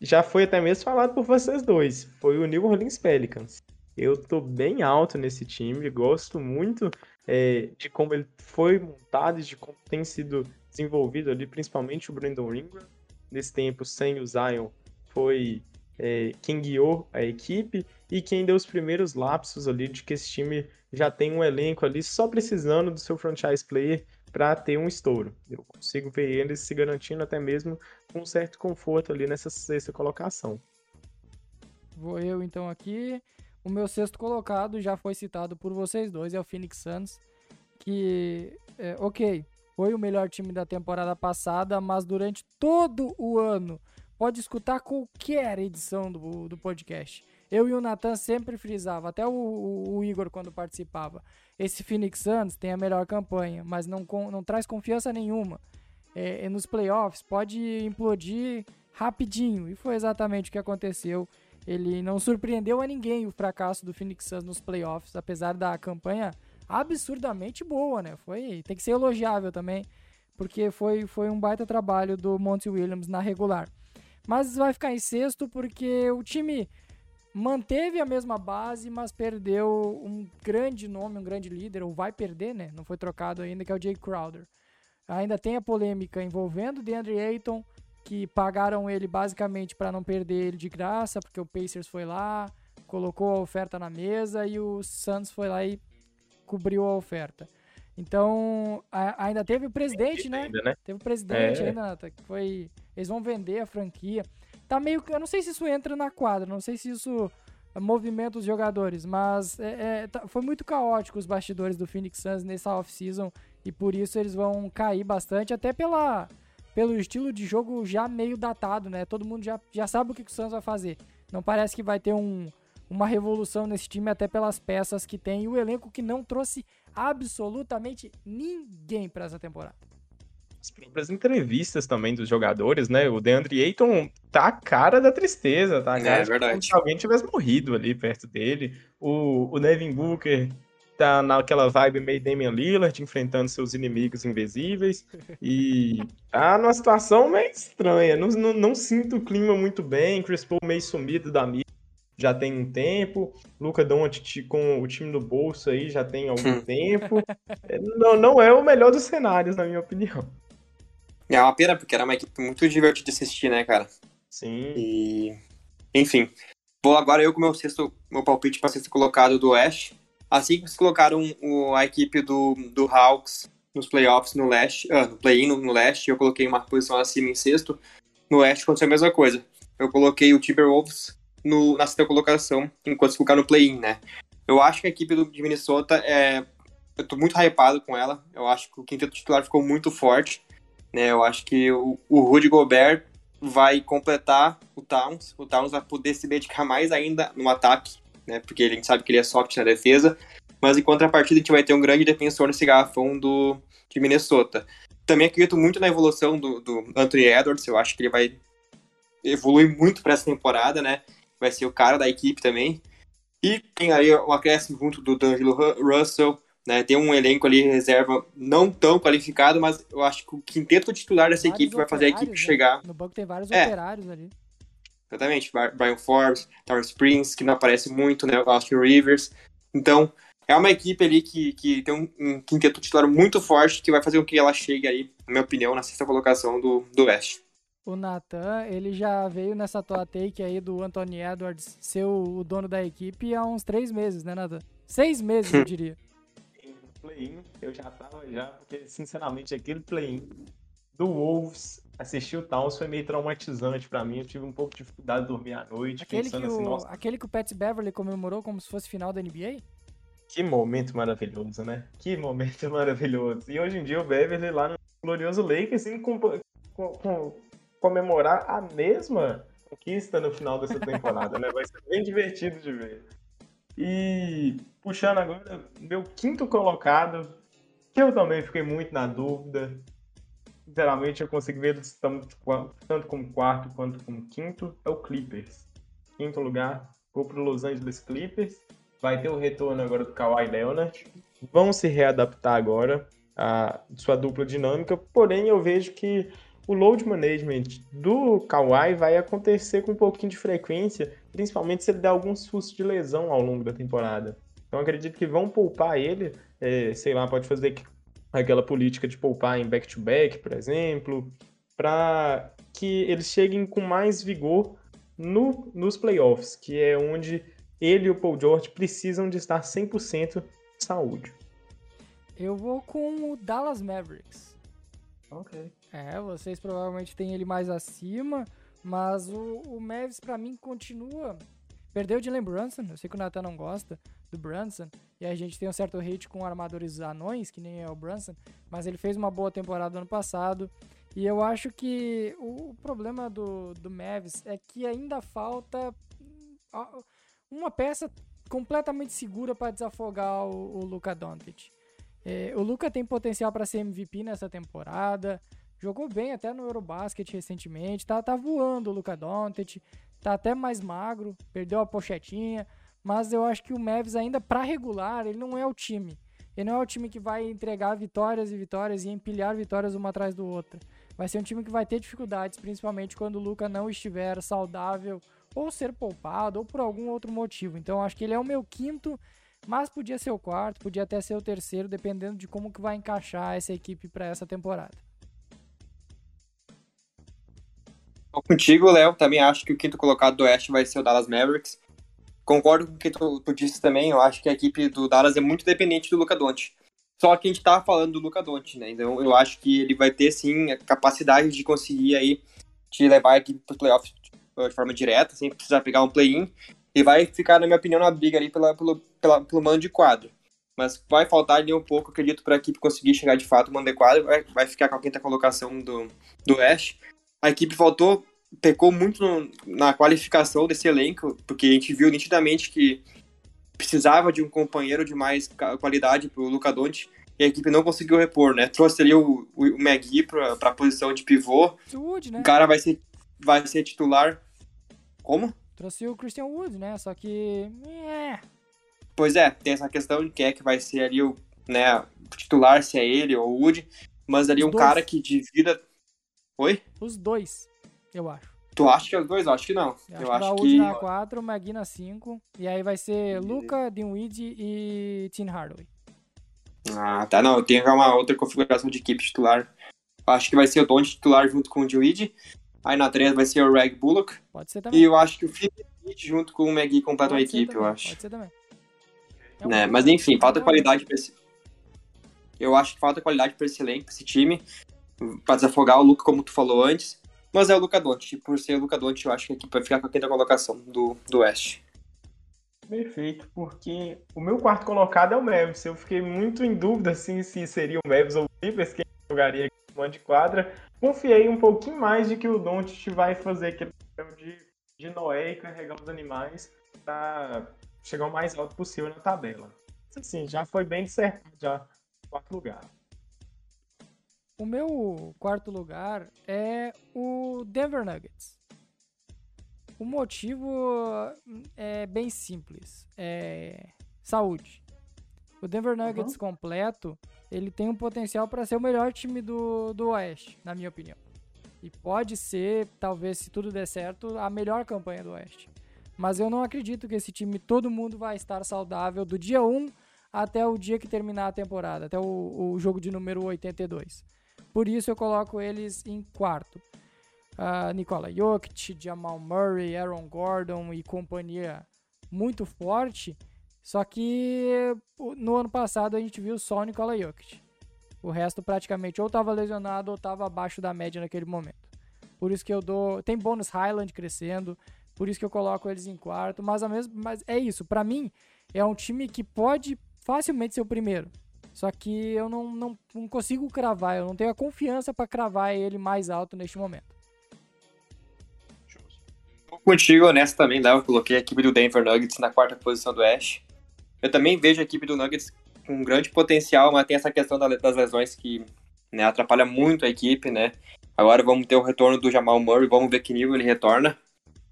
já foi até mesmo falado por vocês dois. Foi o New Orleans Pelicans. Eu tô bem alto nesse time, gosto muito é, de como ele foi montado e de como tem sido desenvolvido ali, principalmente o Brandon Ingram. Nesse tempo, sem o Zion, foi é, quem guiou a equipe e quem deu os primeiros lapsos ali de que esse time já tem um elenco ali só precisando do seu franchise player para ter um estouro. Eu consigo ver eles se garantindo até mesmo com um certo conforto ali nessa sexta colocação. Vou eu então aqui. O meu sexto colocado já foi citado por vocês dois, é o Phoenix Suns, que, é, ok, foi o melhor time da temporada passada, mas durante todo o ano, pode escutar qualquer edição do, do podcast. Eu e o Nathan sempre frisava, até o, o, o, Igor quando participava. Esse Phoenix Suns tem a melhor campanha, mas não, não traz confiança nenhuma. É, nos playoffs pode implodir rapidinho, e foi exatamente o que aconteceu ele não surpreendeu a ninguém o fracasso do Phoenix Suns nos playoffs, apesar da campanha absurdamente boa, né? Foi, tem que ser elogiável também, porque foi, foi um baita trabalho do Monty Williams na regular. Mas vai ficar em sexto porque o time manteve a mesma base, mas perdeu um grande nome, um grande líder, ou vai perder, né? Não foi trocado ainda, que é o Jay Crowder. Ainda tem a polêmica envolvendo DeAndre Ayton, que pagaram ele basicamente para não perder ele de graça, porque o Pacers foi lá, colocou a oferta na mesa e o Suns foi lá e cobriu a oferta. Então, a, ainda teve o presidente, né? Ainda, né? Teve o presidente é. ainda, que foi. Eles vão vender a franquia. Tá meio. Eu não sei se isso entra na quadra, não sei se isso movimenta os jogadores, mas é, é, tá, foi muito caótico os bastidores do Phoenix Suns nessa off-season e por isso eles vão cair bastante, até pela pelo estilo de jogo já meio datado, né? Todo mundo já, já sabe o que, que o Santos vai fazer. Não parece que vai ter um, uma revolução nesse time, até pelas peças que tem e o elenco que não trouxe absolutamente ninguém para essa temporada. As próprias entrevistas também dos jogadores, né? O DeAndre Ayton tá a cara da tristeza, tá? A cara é, é verdade. Como se alguém tivesse morrido ali perto dele. O, o Devin Booker tá naquela vibe meio Damian Lillard, enfrentando seus inimigos invisíveis. E tá numa situação meio estranha. Não, não, não sinto o clima muito bem. Chris Paul meio sumido da mídia já tem um tempo. Luca Doncic com o time no bolso aí já tem algum hum. tempo. É, não, não é o melhor dos cenários, na minha opinião. É uma pena, porque era uma equipe muito divertida de assistir, né, cara? Sim. E... Enfim. Vou agora eu com meu sexto, meu palpite para sexto colocado do Oeste. Assim que eles colocaram o, a equipe do, do Hawks nos playoffs no leste, uh, no play-in no, leste, eu coloquei uma posição acima em sexto. No oeste aconteceu a mesma coisa. Eu coloquei o Timberwolves no, na sexta colocação, enquanto eles colocaram no play-in, né? Eu acho que a equipe do, de Minnesota é. Eu tô muito hypado com ela. Eu acho que o quinteto titular ficou muito forte. Né? Eu acho que o, o Rudy Gobert vai completar o Towns. O Towns vai poder se dedicar mais ainda no ataque né? Porque a gente sabe que ele é soft na defesa. Mas em contrapartida, a gente vai ter um grande defensor nesse garrafão do, de Minnesota. Também acredito muito na evolução do, do Anthony Edwards. Eu acho que ele vai evoluir muito para essa temporada, né? Vai ser o cara da equipe também. E tem aí o acréscimo junto do D'Angelo Russell, Né? Tem um elenco ali reserva não tão qualificado, mas eu acho que o quinteto titular dessa Vários equipe vai fazer a equipe né? chegar. No banco tem vários É. operários ali. Exatamente, Bri- Brian Forbes, Terrence Prince, que não aparece muito, né? Austin Rivers. Então, é uma equipe ali que, que tem um, um quinteto titular muito forte que vai fazer com que ela chegue aí, na minha opinião, na sexta colocação do, do Oeste. O Nathan, ele já veio nessa tua take aí do Anthony Edwards ser o, o dono da equipe há uns três meses, né, Nathan? Seis meses, eu diria. Play-in, eu já tava já, porque sinceramente aquele play-in do Wolves, assistir o Towns foi meio traumatizante pra mim. Eu tive um pouco de dificuldade de dormir à noite, Aquele que, pensando assim, o, nossa, aquele que o Pat Beverly comemorou como se fosse final da NBA? que momento maravilhoso, né? Que momento maravilhoso. E hoje em dia o Beverly lá no glorioso Lakers, assim, com, com- com- comemorar a mesma conquista no final dessa temporada, né? Vai ser bem divertido de ver. E puxando agora, meu quinto colocado, que eu também fiquei muito na dúvida. Sinceramente, eu consigo ver eles tanto, tanto como quarto quanto como quinto, é o Clippers. Quinto lugar, vou pro Los Angeles Clippers. Vai ter o retorno agora do Kawhi Leonard. Vão se readaptar agora à sua dupla dinâmica, porém eu vejo que o load management do Kawhi vai acontecer com um pouquinho de frequência, principalmente se ele der algum susto de lesão ao longo da temporada. Então acredito que vão poupar ele, é, sei lá, pode fazer aquela política de poupar em back-to-back, por exemplo, para que eles cheguem com mais vigor no, nos playoffs, que é onde ele e o Paul George precisam de estar 100% de saúde. Eu vou com o Dallas Mavericks. Ok. É, vocês provavelmente têm ele mais acima, mas o, o Mavis pra mim continua. Perdeu de Jalen Brunson, eu sei que o Nathan não gosta do Brunson, e a gente tem um certo hate com armadores anões, que nem é o Brunson, mas ele fez uma boa temporada ano passado, e eu acho que o, problema do, do Mavis é que ainda falta hum, uma peça completamente segura para desafogar o, o Luka Doncic. É, o Luca tem potencial para ser MVP nessa temporada. Jogou bem até no Eurobasket recentemente. Tá, tá voando o Luca Doncic. Tá até mais magro. Perdeu a pochetinha. Mas eu acho que o Mavis ainda para regular, ele não é o time. Ele não é o time que vai entregar vitórias e vitórias e empilhar vitórias uma atrás do outra. Vai ser um time que vai ter dificuldades, principalmente quando o Luca não estiver saudável ou ser poupado ou por algum outro motivo. Então acho que ele é o meu quinto mas podia ser o quarto, podia até ser o terceiro, dependendo de como que vai encaixar essa equipe para essa temporada. Contigo, Léo. Também acho que o quinto colocado do Oeste vai ser o Dallas Mavericks. Concordo com o que tu, tu disse também. Eu acho que a equipe do Dallas é muito dependente do Luca Doncic. Só que a gente tava falando do Luca Doncic, né? Então eu acho que ele vai ter sim a capacidade de conseguir aí de levar a equipe para playoffs de forma direta, sem precisar pegar um play-in. E vai ficar, na minha opinião, na briga ali pela, pelo, pela, pelo mando de quadro. Mas vai faltar ali um pouco, acredito, para a equipe conseguir chegar de fato mando de quadro. Vai, vai ficar com a quinta colocação do, do Oeste. A equipe faltou, pecou muito no- na qualificação desse elenco, porque a gente viu nitidamente que precisava de um companheiro de mais qualidade pro Luca Doncic e a equipe não conseguiu repor, né? Trouxe ali o, o, o Magui para a posição de pivô. O Wood, né? O cara vai ser, vai ser titular. Como? Trouxe o Christian Wood, né? Só que. É. Pois é, tem essa questão de quem é que vai ser ali o, né, o titular, se é ele ou o Wood, mas ali Os um dois. cara que divida. Oi? Os dois, eu acho. Tu acha que é os dois? Eu acho que não. Eu, Eu acho acho que. na 4, o Magui na 5. E aí vai ser Luca, Dinwiddie e Tim Hardaway. Ah, tá, não. Tem uma outra configuração de equipe titular. Eu acho que vai ser o Don titular junto com o Dewey. Aí na 3 vai ser o Reg Bullock. Pode ser também. E eu acho que o Smith junto com o Magui completam a equipe, eu também, acho. Pode ser também. É né? Mas enfim, falta bom- qualidade pra esse. Eu acho que falta qualidade pra esse elenco, esse time, pra desafogar o Luca, como tu falou antes. Mas é o Luca Doncic. Por ser o Luca Doncic, eu acho que a equipe vai ficar com a quinta colocação do, do Oeste. Perfeito, porque o meu quarto colocado é o Mavis. Eu fiquei muito em dúvida assim, se seria o Mavis ou o Clippers quem jogaria aqui de quadra. Confiei um pouquinho mais de que o Doncic vai fazer aquele papel de, de Noé e carregar os animais para chegar o mais alto possível na tabela. Assim, já foi bem certo, já quarto lugar. O meu quarto lugar é o Denver Nuggets. O motivo hum, é bem simples. É saúde. O Denver Nuggets uhum. completo, ele tem um potencial para ser o melhor time do, do Oeste, na minha opinião. E pode ser, talvez, se tudo der certo, a melhor campanha do Oeste. Mas eu não acredito que esse time, todo mundo vai estar saudável do dia 1 até o dia que terminar a temporada, até o, o jogo de número 82. Por isso eu coloco eles em quarto. Uh, Nikola Jokic, Jamal Murray, Aaron Gordon e companhia muito forte. Só que no ano passado a gente viu só o Nikola Jokic. O resto praticamente ou estava lesionado ou estava abaixo da média naquele momento. Por isso que eu dou. Tem bônus Highland crescendo. Por isso que eu coloco eles em quarto. Mas, a mesmo, mas é isso. Para mim, é um time que pode facilmente ser o primeiro. Só que eu não, não, não consigo cravar. Eu não tenho a confiança para cravar ele mais alto neste momento. Contigo, honesto também, Léo. Eu coloquei a equipe do Denver Nuggets na quarta posição do Oeste. Eu também vejo a equipe do Nuggets com grande potencial, mas tem essa questão das lesões que né, atrapalha muito a equipe, né? Agora vamos ter o retorno do Jamal Murray, vamos ver que nível ele retorna,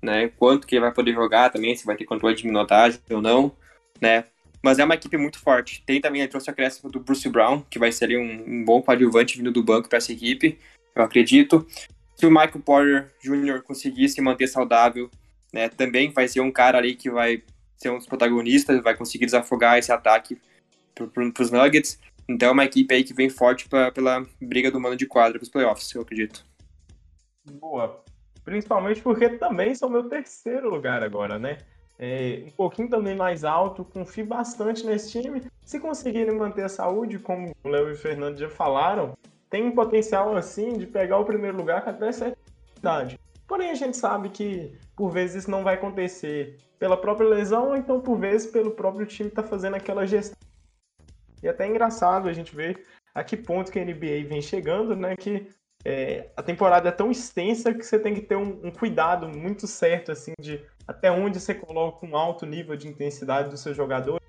né? Quanto que ele vai poder jogar também, se vai ter controle de minutagem ou não, né? Mas é uma equipe muito forte. Tem também, ele trouxe o acréscimo do Bruce Brown, que vai ser ali um, um bom coadjuvante vindo do banco para essa equipe, eu acredito. Se o Michael Porter Jr. conseguir se manter saudável, né, também vai ser um cara ali que vai ser um dos protagonistas, vai conseguir desafogar esse ataque para os Nuggets. Então é uma equipe aí que vem forte pra, pela briga do mano de quadra para os playoffs, eu acredito. Boa. Principalmente porque também são meu terceiro lugar agora, né? É, um pouquinho também mais alto, confio bastante nesse time. Se conseguirem manter a saúde, como o Léo e o Fernando já falaram, tem um potencial assim de pegar o primeiro lugar com até certa idade. Porém, a gente sabe que por vezes isso não vai acontecer pela própria lesão, ou então por vezes pelo próprio time estar tá fazendo aquela gestão e até é engraçado a gente ver a que ponto que a NBA vem chegando, né? Que é, a temporada é tão extensa que você tem que ter um, um, cuidado muito certo, assim, de até onde você coloca um alto nível de intensidade do seu jogador,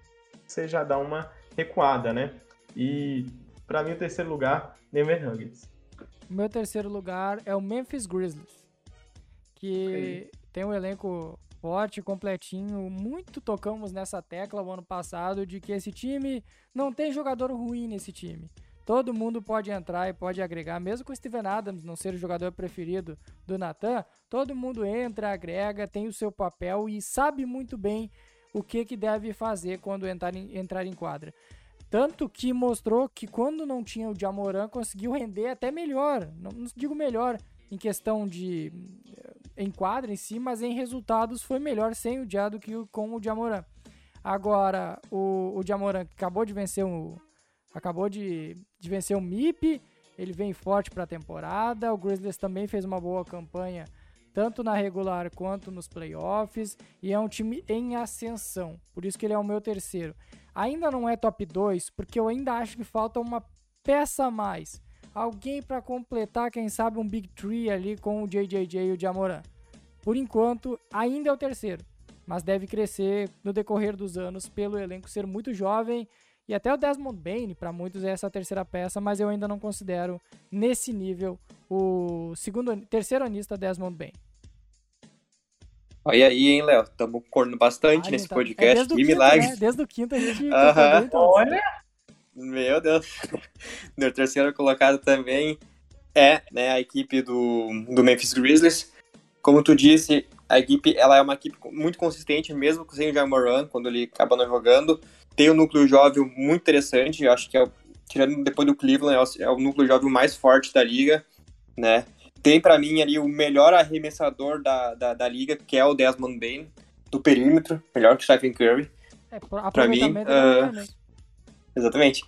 você já dá uma recuada, né? E para mim o terceiro lugar, Denver Nuggets. Meu terceiro lugar é o Memphis Grizzlies, que okay. tem um elenco forte, completinho. Muito tocamos nessa tecla o ano passado de que esse time não tem jogador ruim nesse time. Todo mundo pode entrar e pode agregar, mesmo com o Steven Adams não ser o jogador preferido do Nathan, todo mundo entra, agrega, tem o seu papel e sabe muito bem o que, que deve fazer quando entrar em, entrar em quadra. Tanto que mostrou que quando não tinha o Jamoran conseguiu render até melhor. Não, não digo melhor em questão de em quadra em si, mas em resultados foi melhor sem o Dia do que com o Jamoran. Agora, o, o Jamoran acabou de vencer o. Acabou de, de vencer o MIP, ele vem forte para a temporada. O Grizzlies também fez uma boa campanha, tanto na regular quanto nos playoffs, e é um time em ascensão. Por isso que ele é o meu terceiro. Ainda não é top 2, porque eu ainda acho que falta uma peça a mais alguém para completar, quem sabe, um Big Tree ali com o JJJ e o Jamoran. Por enquanto, ainda é o terceiro, mas deve crescer no decorrer dos anos pelo elenco ser muito jovem e até o Desmond Bain, para muitos, é essa terceira peça, mas eu ainda não considero nesse nível o segundo, terceiro anista Desmond Bain. Olha aí, hein, Léo? Estamos correndo bastante nesse tá... podcast. É desde, o quinto, né? desde o quinto a gente. Uh -huh. Olha! Meu Deus. Meu terceiro colocado também é né, a equipe do, do Memphis Grizzlies. Como tu disse, a equipe ela é uma equipe muito consistente, mesmo sem o Jamoran, quando ele acaba não jogando. Tem um núcleo jovem muito interessante, eu acho que é, tirando depois do Cleveland, é o, é o núcleo jovem mais forte da liga, né? Tem para mim ali o melhor arremessador da, da, da, liga, que é o Desmond Bain, do perímetro, melhor que o Stephen Curry. É, para mim, uh, Exatamente.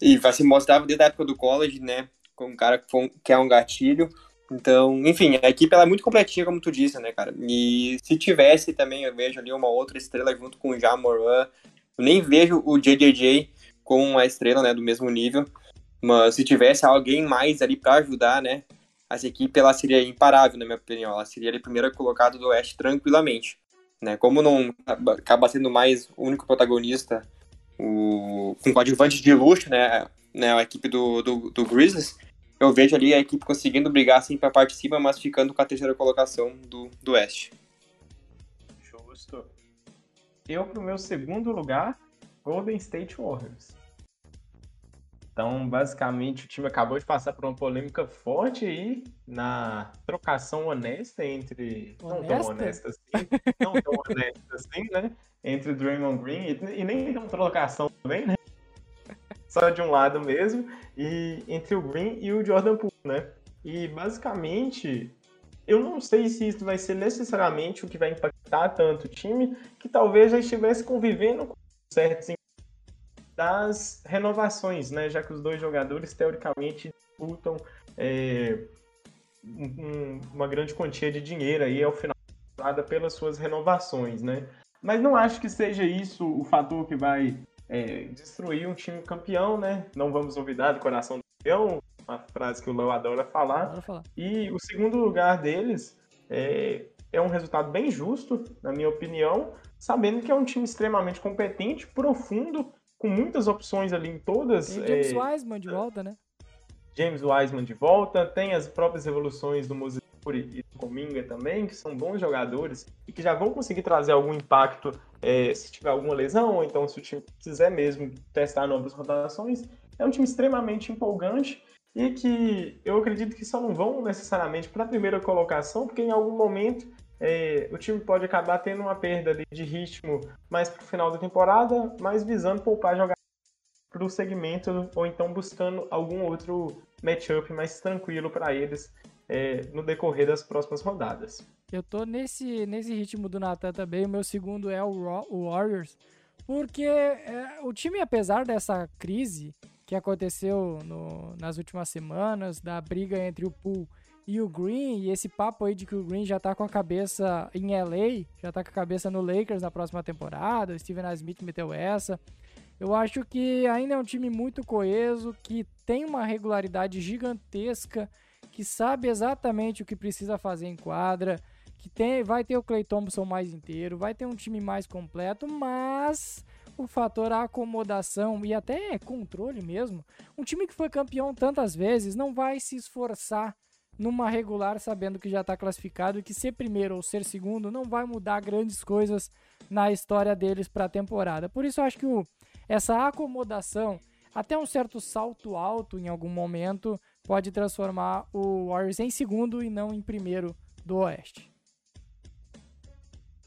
E vai se mostrar desde a época do college, né? Com um cara que é um gatilho. Então, enfim, a equipe ela é muito completinha, como tu disse, né, cara? E se tivesse também, eu vejo ali uma outra estrela junto com o Jamoran. Eu nem vejo o JJJ como uma estrela, né, do mesmo nível. Mas se tivesse alguém mais ali para ajudar, né, essa equipe ela seria imparável, na minha opinião. Ela seria a primeira colocada do Oeste tranquilamente. Né? Como não acaba sendo mais o único protagonista o, com coadjuvantes de luxo, né, né, a equipe do, do, do Grizzlies, eu vejo ali a equipe conseguindo brigar assim para parte de cima, mas ficando com a terceira colocação do, do Oeste. Justo. Eu, pro meu segundo lugar, Golden State Warriors. Então, basicamente, o time acabou de passar por uma polêmica forte aí na trocação honesta entre. Honesta? Não tão honesta assim. não tão honesta assim, né? Entre Draymond Green e, e nem tão trocação também, né? Só de um lado mesmo. E entre o Green e o Jordan Poole, né? E basicamente, eu não sei se isso vai ser necessariamente o que vai impactar tanto o time, que talvez já estivesse convivendo com certos das renovações, né? Já que os dois jogadores teoricamente disputam é, um, uma grande quantia de dinheiro aí ao final pelas suas renovações, né? Mas não acho que seja isso o fator que vai é, destruir um time campeão, né? Não vamos duvidar do coração do campeão, uma frase que o Léo adora falar. falar. E o segundo lugar deles é, é um resultado bem justo, na minha opinião, sabendo que é um time extremamente competente, profundo com muitas opções ali em todas. Tem James é... Wiseman de volta, né? James Wiseman de volta, tem as próprias evoluções do Moses e do Cominga também, que são bons jogadores e que já vão conseguir trazer algum impacto é, se tiver alguma lesão, ou então se o time quiser mesmo testar novas rotações. É um time extremamente empolgante e que eu acredito que só não vão necessariamente para a primeira colocação, porque em algum momento é, o time pode acabar tendo uma perda de ritmo mais para o final da temporada, mas visando poupar jogar para o segmento ou então buscando algum outro matchup mais tranquilo para eles é, no decorrer das próximas rodadas. Eu tô nesse, nesse ritmo do Natan também. O meu segundo é o, Warriors, porque é, o time, apesar dessa crise que aconteceu no, nas últimas semanas, da briga entre o Pool e o Green, e esse papo aí de que o Green já tá com a cabeça em LA, já tá com a cabeça no Lakers na próxima temporada, o Steven A. Smith meteu essa. Eu acho que ainda é um time muito coeso, que tem uma regularidade gigantesca, que sabe exatamente o que precisa fazer em quadra, que tem, vai ter o Clay Thompson mais inteiro, vai ter um time mais completo, mas o fator acomodação e até controle mesmo. Um time que foi campeão tantas vezes não vai se esforçar numa regular, sabendo que já está classificado e que ser primeiro ou ser segundo não vai mudar grandes coisas na história deles para a temporada. Por isso eu acho que o, essa acomodação, até um certo salto alto em algum momento, pode transformar o Warriors em segundo e não em primeiro do Oeste.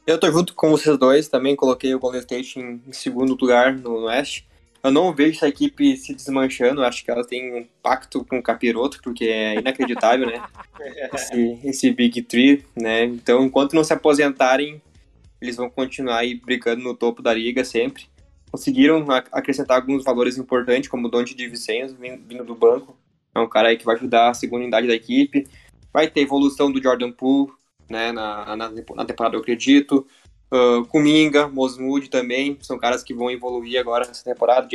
Eu tô junto com vocês dois, também coloquei o Golden State em, em segundo lugar no Oeste. Eu não vejo essa equipe se desmanchando, acho que ela tem um pacto com o Capiroto, porque é inacreditável, né? Esse, esse Big Three, né? Então, enquanto não se aposentarem, eles vão continuar aí brigando no topo da liga sempre. Conseguiram acrescentar alguns valores importantes, como o Dante de Vicenzo, vindo do banco. É um cara aí que vai ajudar a segunda unidade da equipe. Vai ter evolução do Jordan Poole, né, na, na, na temporada, eu acredito. Uh, Kuminga, Mosmood também, são caras que vão evoluir agora nessa temporada.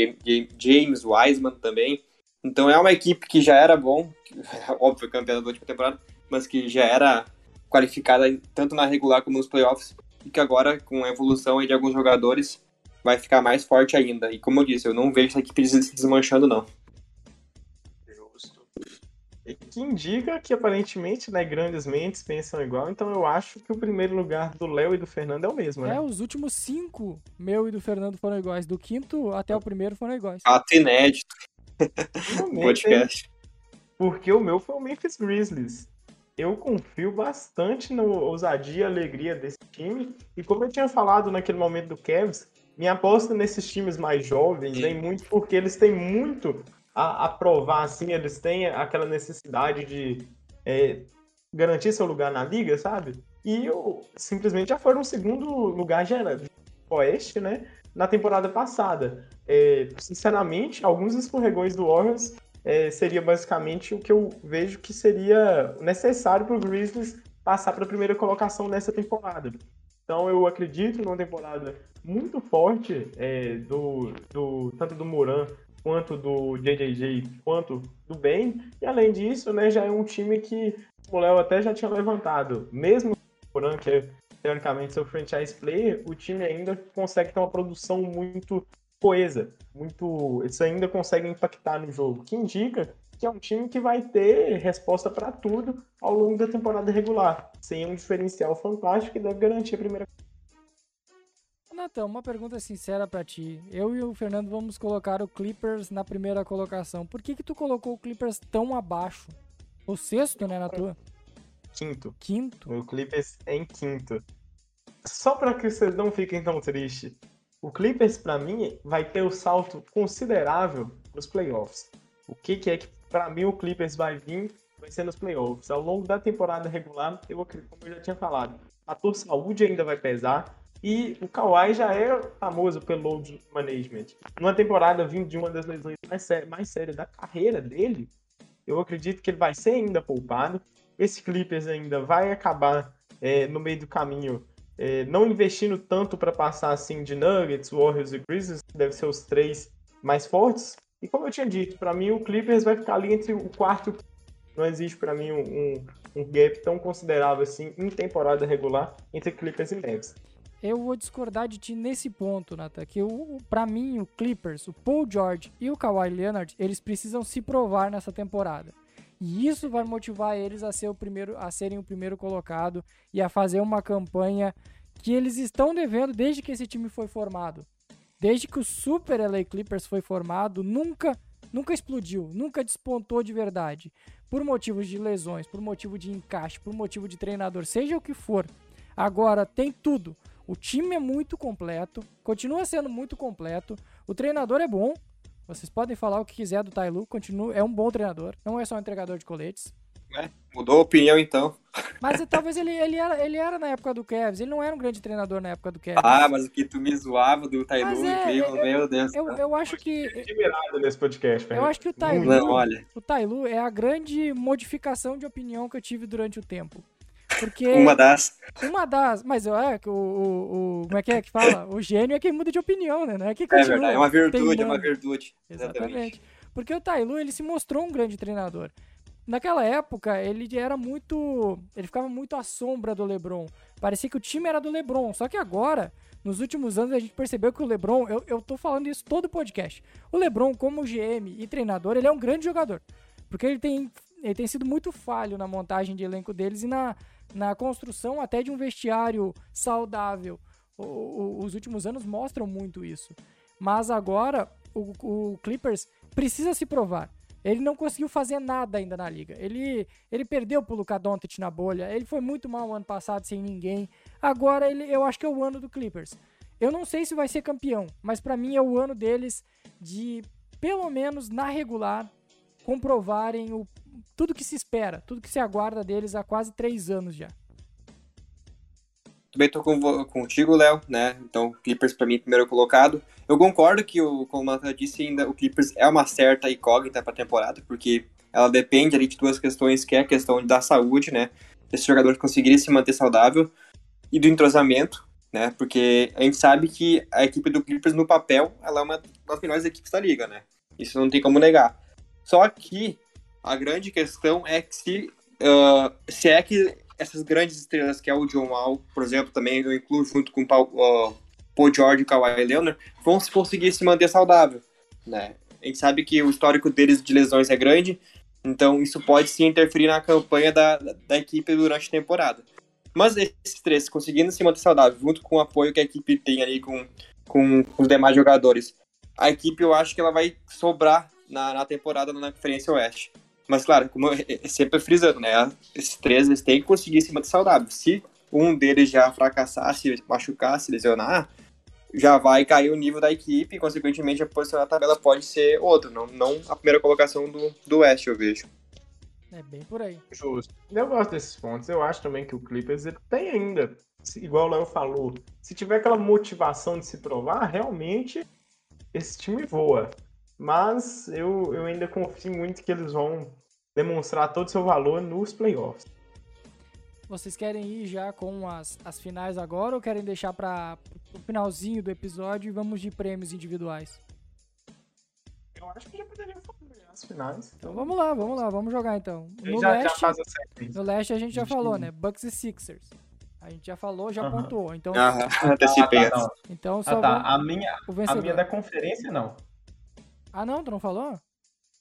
James Wiseman também. Então é uma equipe que já era bom, óbvio, campeã da última temporada, mas que já era qualificada tanto na regular como nos playoffs, e que agora, com a evolução de alguns jogadores, vai ficar mais forte ainda. E como eu disse, eu não vejo essa equipe se desmanchando, não que indica que aparentemente, né, grandes mentes pensam igual, então eu acho que o primeiro lugar do Léo e do Fernando é o mesmo, né? É, os últimos cinco, meu e do Fernando foram iguais, do quinto até o primeiro foram iguais. Ato inédito. Podcast. Porque o meu foi o Memphis Grizzlies. Eu confio bastante na ousadia e alegria desse time, e como eu tinha falado naquele momento do Cavs, minha aposta nesses times mais jovens vem muito porque eles têm muito a, provar, assim, eles têm aquela necessidade de é, garantir seu lugar na liga, sabe? E eu, simplesmente já foram segundo lugar do Oeste, né? Na temporada passada. É, sinceramente, alguns escorregões do Warriors é, seria basicamente o que eu vejo que seria necessário para o Grizzlies passar para a primeira colocação nessa temporada. Então eu acredito numa temporada muito forte é, do, do tanto do Moran quanto do JJJ, quanto do Ben. E além disso, né, já é um time que o Léo até já tinha levantado. Mesmo o que é teoricamente seu franchise player, o time ainda consegue ter uma produção muito coesa, muito, eles ainda conseguem impactar no jogo, que indica que é um time que vai ter resposta para tudo ao longo da temporada regular, sem um diferencial fantástico que deve garantir a primeira Natan, uma pergunta sincera pra ti. Eu e o Fernando vamos colocar o Clippers na primeira colocação. Por que que tu colocou o Clippers tão abaixo? O sexto, né, na tua? Quinto. Quinto? O Clippers em quinto. Só para que vocês não fiquem tão tristes. O Clippers, para mim, vai ter o um salto considerável nos playoffs. O que, que é que, para mim, o Clippers vai vir? Vai ser nos playoffs. Ao longo da temporada regular, eu acredito, como eu já tinha falado, a tua saúde ainda vai pesar. E o Kawhi já é famoso pelo load management. Numa temporada vindo de uma das lesões mais, mais sérias da carreira dele, eu acredito que ele vai ser ainda poupado. Esse Clippers ainda vai acabar é, no meio do caminho é, não investindo tanto para passar assim de Nuggets, Warriors e Grizzlies, que devem ser os três mais fortes. E como eu tinha dito, para mim o Clippers vai ficar ali entre o quarto. Não existe para mim um, um, gap tão considerável assim em temporada regular entre Clippers e Mavs. Eu vou discordar de ti nesse ponto, Nata, que para mim o Clippers, o Paul George e o Kawhi Leonard, eles precisam se provar nessa temporada. E isso vai motivar eles a, ser o primeiro, a serem o primeiro colocado e a fazer uma campanha que eles estão devendo desde que esse time foi formado. Desde que o Super LA Clippers foi formado, nunca, nunca explodiu, nunca despontou de verdade. Por motivos de lesões, por motivo de encaixe, por motivo de treinador, seja o que for. Agora tem tudo. O time é muito completo, continua sendo muito completo. O treinador é bom, vocês podem falar o que quiser do Tailu, continua, é um bom treinador, não é só um entregador de coletes. É, mudou a opinião então. Mas talvez ele, ele, era, ele era na época do Cavs, ele não era um grande treinador na época do Cavs. Ah, mas o que tu me zoava do Tailu, é, meu, meu Deus. Eu, eu, acho que. Admirado nesse podcast, Eu acho que o Tailu, não, olha. o Tailu é a grande modificação de opinião que eu tive durante o tempo. Porque. Uma das. Uma das. Mas é, o, o, o. Como é que é que fala? O gênio é quem muda de opinião, né? Não é que continua. É verdade, é uma virtude, é uma virtude. Exatamente. Exatamente. Porque o Tailu, ele se mostrou um grande treinador. Naquela época, ele era muito. Ele ficava muito à sombra do LeBron. Parecia que o time era do LeBron. Só que agora, nos últimos anos, a gente percebeu que o LeBron. Eu, eu tô falando isso todo podcast. O LeBron, como GM e treinador, ele é um grande jogador. Porque ele tem, ele tem sido muito falho na montagem de elenco deles e na, na construção até de um vestiário saudável. O, o, os últimos anos mostram muito isso. Mas agora o, o, Clippers precisa se provar. Ele não conseguiu fazer nada ainda na liga. Ele, ele perdeu pro Luka Doncic na bolha. Ele foi muito mal ano passado sem ninguém. Agora ele, eu acho que é o ano do Clippers. Eu não sei se vai ser campeão, mas para mim é o ano deles de pelo menos na regular comprovarem o, tudo que se espera, tudo que se aguarda deles há quase três anos já. Também tô com, contigo, Léo, né? Então, Clippers para mim primeiro colocado. Eu concordo que, o, como a disse, ainda o Clippers é uma certa incógnita para a temporada, porque ela depende ali de duas questões, que é a questão da saúde, né? Desse jogador conseguir se manter saudável e do entrosamento, né? Porque a gente sabe que a equipe do Clippers no papel, ela é uma das melhores equipes da liga, né? Isso não tem como negar. Só que a grande questão é que se, uh, se é que essas grandes estrelas, que é o John Wall, por exemplo, também eu incluo junto com o Paul, uh, Paul George e Kawhi Leonard, vão conseguir se manter saudável, né? A gente sabe que o histórico deles de lesões é grande, então isso pode sim interferir na campanha da, da equipe durante a temporada. Mas esses três conseguindo se manter saudável, junto com o apoio que a equipe tem ali com, com, com os demais jogadores, a equipe eu acho que ela vai sobrar na, na temporada na Conferência Oeste. Mas, claro, como eu sempre frisando, né? Esses três eles têm que conseguir se manter saudável. Se um deles já fracassar, se machucar, se lesionar, já vai cair o nível da equipe e, consequentemente, a posição da tabela pode ser outra, não, não a primeira colocação do, do Oeste, eu vejo. É bem por aí. Justo. Eu gosto desses pontos. Eu acho também que o Clippers ele tem ainda, igual o Léo falou, se tiver aquela motivação de se provar, realmente esse time voa. Mas eu, eu ainda confio muito que eles vão demonstrar todo o seu valor nos playoffs. Vocês querem ir já com as, as finais agora ou querem deixar para o finalzinho do episódio e vamos de prêmios individuais? Eu acho que já poderia fazer as finais. Então vamos lá, vamos lá, vamos jogar então. No, já, leste, já no leste a gente já falou, né? Bucks e Sixers. A gente já falou, já pontuou. Então, antecipei. Ah, tá, tá. Então só ah, tá. a minha, a minha da conferência não. Ah, não? Tu não falou?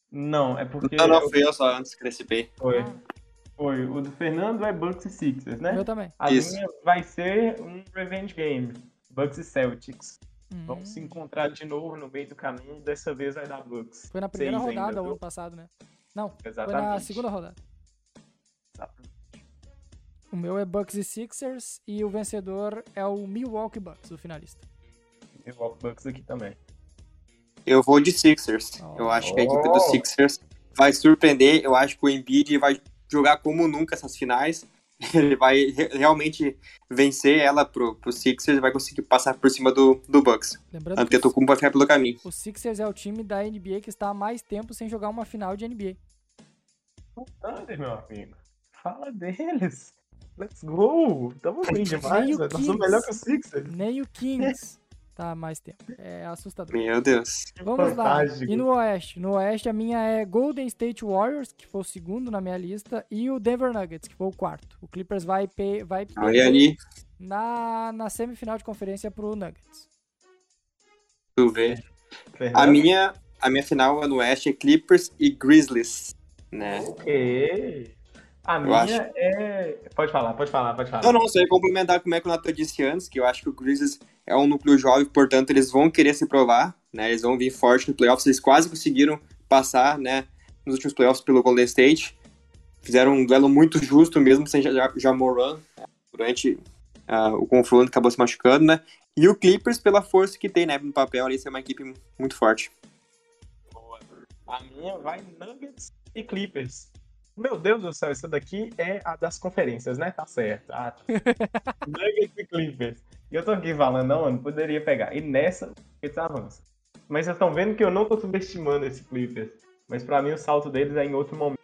Não, é porque. Não, não, fui eu só antes, cresci Foi. Ah. Foi. O do Fernando é Bucks e Sixers, né? Eu também. A Isso. minha vai ser um Revenge Game. Bucks e Celtics. Hum. Vamos se encontrar de novo no meio do caminho. Dessa vez vai dar Bucks. Foi na primeira Seis rodada ainda, o viu? ano passado, né? Não, foi na Exatamente. segunda rodada. Exatamente. O meu é Bucks e Sixers e o vencedor é o Milwaukee Bucks, o finalista. Vou Bucks aqui também. Eu vou de Sixers. Oh. Eu acho que a equipe do Oh. Sixers vai surpreender. Eu acho que o Embiid vai jogar como nunca essas finais. Ele vai re- realmente vencer ela pro, pro Sixers e vai conseguir passar por cima do, do Bucks. Lembrando que o, Antetokounmpo vai ficar pelo caminho. o Sixers é o time da NBA que está há mais tempo sem jogar uma final de NBA. O Thunder, meu amigo. Fala deles. Let's go. Tamo bem demais, velho. Nós somos melhor que o Sixers. Nem o Kings tá mais tempo. É assustador. Meu Deus. Vamos lá. Fantástico. E no Oeste? No Oeste a minha é Golden State Warriors, que foi o segundo na minha lista, e o Denver Nuggets, que foi o quarto. O Clippers vai, pe vai ali, na, na semifinal de conferência pro Nuggets. tu vê. A minha, a minha final no Oeste é Clippers e Grizzlies. Né? Ok. A minha acho. é. Pode falar, pode falar, pode falar. Não, não, só ia complementar como é que o Nathan disse antes, que eu acho que o Grizzlies é um núcleo jovem, portanto eles vão querer se provar, né? Eles vão vir forte no playoffs, eles quase conseguiram passar, né, nos últimos playoffs pelo Golden State. Fizeram um duelo muito justo mesmo sem já, já Moran né, durante ah, o confronto, acabou se machucando, né? E o Clippers pela força que tem, né, no papel ali, ser uma equipe muito forte. Boa. A minha vai Nuggets e Clippers. Meu Deus do céu, essa daqui é a das conferências, né? Tá certo. Ah, tá. Nuggets e Clippers. E eu tô aqui falando, não, mano, poderia pegar. E nessa, eles avançam. Mas vocês estão vendo que eu não tô subestimando esse Clippers. Mas pra mim o salto deles é em outro momento.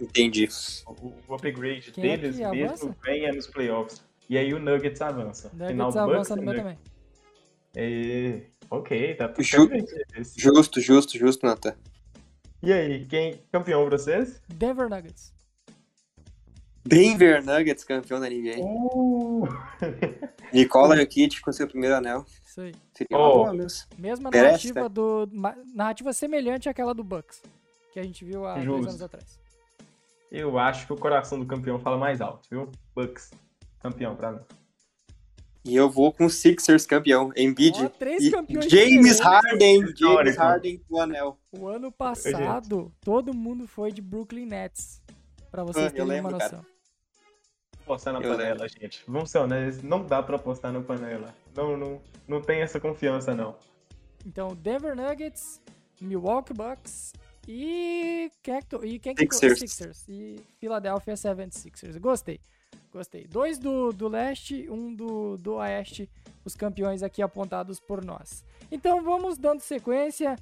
Entendi. O, o upgrade Quem é deles que mesmo vem é nos playoffs. E aí o Nuggets avança. Nuggets avança no meu também. E... Ok, tá tudo Ju-. Justo, justo, justo, Nathan. E aí, quem campeão pra vocês? Denver Nuggets. Denver Nuggets, campeão da NBA. Uh! Nikola Jokic com seu primeiro anel. Isso aí. Seria uma Oh. boa mesmo. Mesma Merece, narrativa do. Narrativa semelhante àquela do Bucks. Que a gente viu há dois Justo. anos atrás. Eu acho que o coração do campeão fala mais alto, viu? Bucks, campeão pra mim. E eu vou com Sixers campeão. Embiid. Ó, três e campeões James. Harden. James Histórico. Harden do anel. O ano passado, todo mundo foi de Brooklyn Nets. Pra vocês Ah, terem uma lembro, cara. noção. Apostar na Eu panela, gente. Vamos ser honestos, não dá pra apostar na panela. Não, não, não tem essa confiança, não. Então, Denver Nuggets, Milwaukee Bucks e quem é que, e quem é que Sixers. Sixers e Philadelphia 76ers. Gostei. Gostei. Dois do, do leste, um do, do oeste, os campeões aqui apontados por nós. Então vamos dando sequência.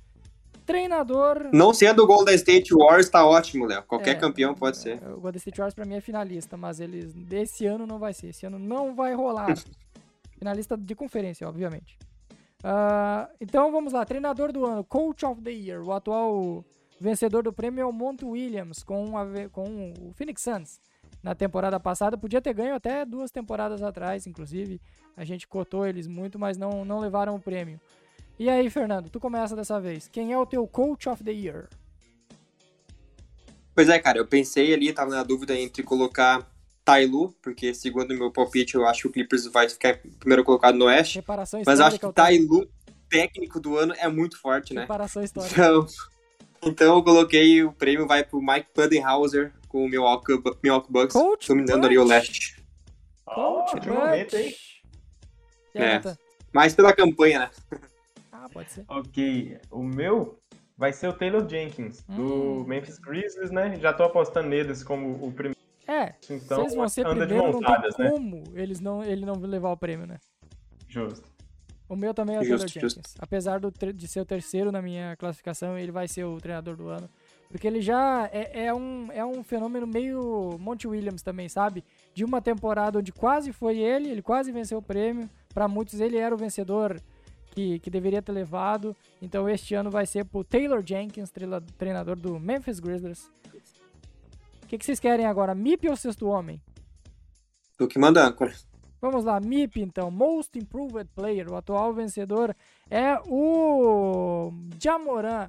Treinador. Não sendo o Golden State Warriors, tá ótimo, Léo. Qualquer É, campeão pode ser. O Golden State Warriors pra mim é finalista, mas eles desse ano não vai ser. Esse ano não vai rolar. finalista de conferência, obviamente. Ah, então vamos lá, treinador do ano, Coach of the Year. O atual vencedor do prêmio é o Monty Williams com, a com o Phoenix Suns. Na temporada passada, podia ter ganho até duas temporadas atrás, inclusive. A gente cotou eles muito, mas não, não levaram o prêmio. E aí, Fernando, tu começa dessa vez. Quem é o teu Coach of the Year? Pois é, cara, eu pensei ali, tava na dúvida entre colocar Tailu, porque segundo o meu palpite, eu acho que o Clippers vai ficar primeiro colocado no Oeste. Reparação Mas acho que. Tailu, técnico do ano, é muito forte, né? Reparação histórica. Então, então eu coloquei o prêmio vai pro Mike Budenhauser com o Milwaukee, Milwaukee Bucks, Coach dominando ali o leste. Coach Ótimo momento, hein? É. Mas pela campanha, né? Ah, pode ser. Ok, o meu vai ser o Taylor Jenkins, do Hum. Memphis Grizzlies, né? Já tô apostando neles como o primeiro. É, Então, eles vão ser anda de primeiro, mãos não tem né? como eles não, ele não levar o prêmio, né? Justo. O meu também é o Taylor Jenkins. Apesar do tre- de ser o terceiro na minha classificação, ele vai ser o treinador do ano. Porque ele já é, é um, é um fenômeno meio Monty Williams também, sabe? De uma temporada onde quase foi ele, ele quase venceu o prêmio. Pra muitos ele era o vencedor que, que deveria ter levado. Então este ano vai ser pro Taylor Jenkins, treinador do Memphis Grizzlies. O que, que vocês querem agora? MIP ou Sexto Homem? Tu que manda âncora. Vamos lá, MIP então, Most Improved Player, o atual vencedor é o Jamoran.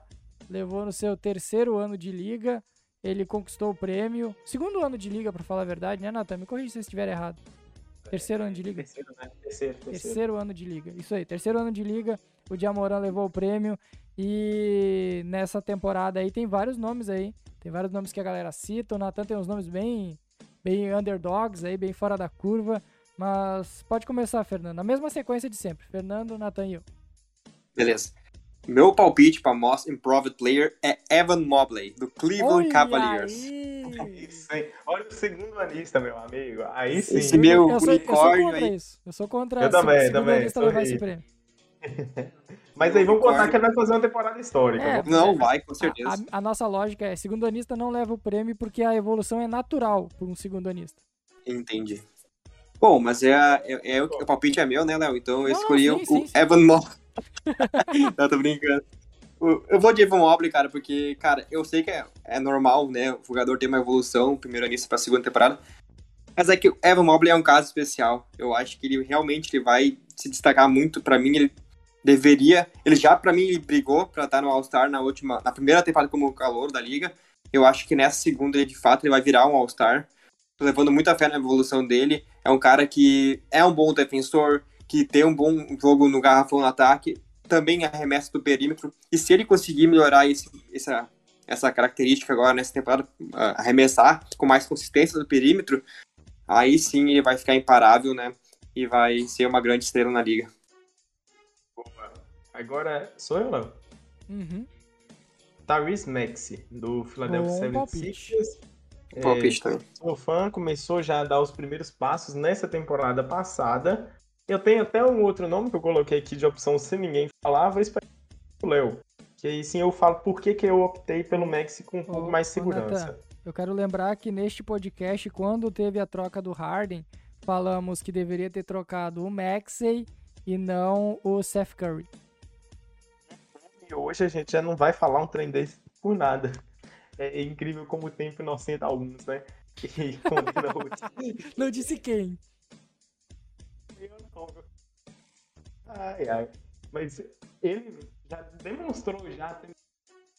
Levou no seu terceiro ano de liga, ele conquistou o prêmio. Segundo ano de liga, pra falar a verdade, né, Natan? Me corrija se eu estiver errado. Terceiro ano de liga? Terceiro, né? Terceiro, terceiro. Terceiro ano de liga. Isso aí, terceiro ano de liga. O Diamoran levou o prêmio. E nessa temporada aí tem vários nomes aí. Tem vários nomes que a galera cita. O Nathan tem uns nomes bem, bem underdogs aí, bem fora da curva. Mas pode começar, Fernando. A mesma sequência de sempre. Fernando, Nathan e eu. Beleza. Meu palpite para Most Improved Player é Evan Mobley, do Cleveland Olha Cavaliers. aí! Isso, hein? Olha o segundo anista, meu amigo. Aí sim. Esse meu eu, sou, eu sou unicórnio contra aí. isso. Eu sou contra Eu também, segundo também, anista sou levar esse aí. prêmio. Mas aí vamos contar que ele vai fazer uma temporada histórica. É, Não, vai, com certeza. a- a nossa lógica é, segundo anista não leva o prêmio porque a evolução é natural por um segundo anista. Entendi. Bom, mas é, a- é, é o, o palpite é meu, né, Léo? Então eu escolhi sim, o, sim, o sim. Evan Mobley. não, tô brincando. Eu vou de Evan Mobley, cara, porque, cara, eu sei que é, é normal, né, o jogador ter uma evolução, primeiro início pra segunda temporada, mas é que o Evan Mobley é um caso especial. Eu acho que ele realmente ele vai se destacar muito. Pra mim, ele deveria... Ele já, pra mim, ele brigou pra estar no All-Star na última... Na primeira temporada como calor da liga. Eu acho que nessa segunda, ele, de fato, ele vai virar um All-Star. Tô levando muita fé na evolução dele. É um cara que é um bom defensor, que tem um bom jogo no garrafão no ataque, também arremessa do perímetro. E se ele conseguir melhorar esse, essa, essa característica agora nessa temporada, ah, arremessar com mais consistência do perímetro, aí sim ele vai ficar imparável, né? E vai ser uma grande estrela na liga. Boa. Agora sou eu, Léo. Uhum. Tyrese Maxey, do Philadelphia Bom 76ers. Palpite também. sou fã, começou já a dar os primeiros passos nessa temporada passada. Eu tenho até um outro nome que eu coloquei aqui de opção se ninguém falar, vou esperar o Léo. Que aí sim eu falo por que, que eu optei pelo Maxi com um pouco mais segurança. Nathan. Eu quero lembrar que neste podcast, quando teve a troca do Harden, falamos que deveria ter trocado o Maxey e não o Seth Curry. E hoje a gente já não vai falar um trem desse por nada. É incrível como o tempo inocenta alguns, né? E condena outros. Não disse quem. Ai, ai. Mas ele já demonstrou já tem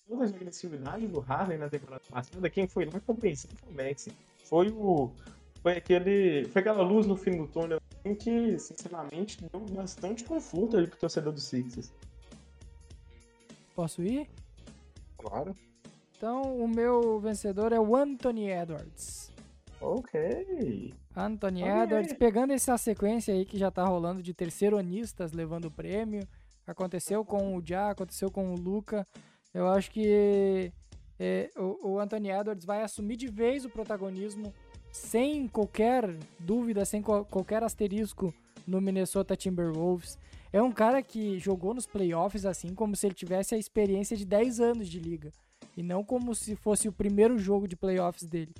toda a agressividade do Harden na temporada passada. Quem foi lá compensou foi o Max. Foi o. Foi aquele. Foi aquela luz no fim do túnel que, sinceramente, deu bastante conforto ali pro torcedor do Sixers. Posso ir? Claro. Então, o meu vencedor é o Anthony Edwards. Ok. Anthony aí. Edwards, pegando essa sequência aí que já tá rolando de terceironistas levando o prêmio. Aconteceu com o Já, aconteceu com o Luca. Eu acho que é, o, o Anthony Edwards vai assumir de vez o protagonismo sem qualquer dúvida, sem qual- qualquer asterisco no Minnesota Timberwolves. É um cara que jogou nos playoffs assim como se ele tivesse a experiência de 10 anos de liga. E não como se fosse o primeiro jogo de playoffs dele.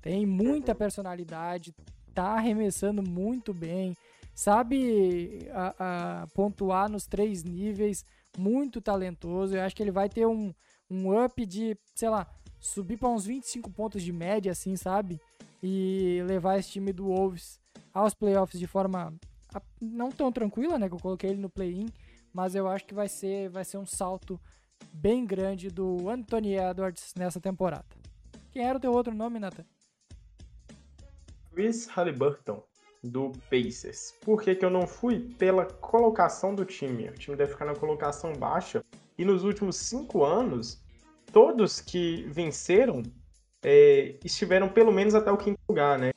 Tem muita personalidade, tá arremessando muito bem, sabe a, a pontuar nos três níveis, muito talentoso. Eu acho que ele vai ter um, um up de, sei lá, subir para uns 25 pontos de média, assim, sabe? E levar esse time do Wolves aos playoffs de forma não tão tranquila, né? Que eu coloquei ele no play-in, mas eu acho que vai ser, vai ser um salto bem grande do Anthony Edwards nessa temporada. Quem era o teu outro nome, Nathan? Chris Halliburton, do Pacers. Por que, que eu não fui? Pela colocação do time. O time deve ficar na colocação baixa. E nos últimos cinco anos, todos que venceram é, estiveram pelo menos até o quinto lugar, né?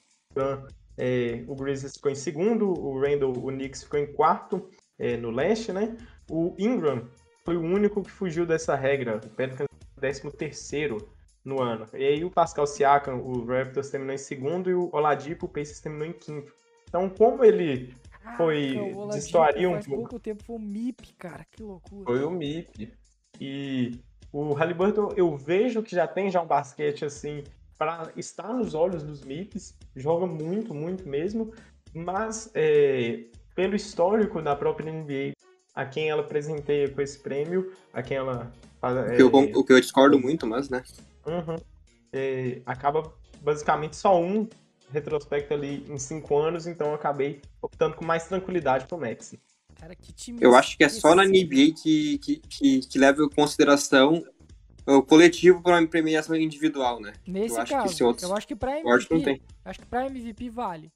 É, o Grizzlies ficou em segundo, o Randall, o Knicks ficou em quarto é, no leste, né? O Ingram foi o único que fugiu dessa regra. O Pelicans décimo terceiro no ano. E aí o Pascal Siakam, o Raptors terminou em segundo e o Oladipo, o Pacers terminou em quinto. Então, como ele Foi- Oladipo destoaria um pouco. pouco tempo foi o MIP, cara. Que loucura. foi o MIP. E o Halliburton, eu vejo que já tem já um basquete assim para estar nos olhos dos MIPs, joga muito, muito mesmo, mas é, pelo histórico da própria NBA, a quem ela presenteia com esse prêmio, a quem ela faz- O que, eu, é, o que eu discordo muito, mas, né? Uhum. É, acaba basicamente só um retrospecto ali em cinco anos, então eu acabei optando com mais tranquilidade pro Maxi. Cara, que time Eu acho que é só na. NBA que, que, que, que leva em consideração o coletivo para uma premiação individual, né? Nesse eu acho que caso, esse outro eu acho que pra esporte não MVP, tem. acho que pra MVP vale.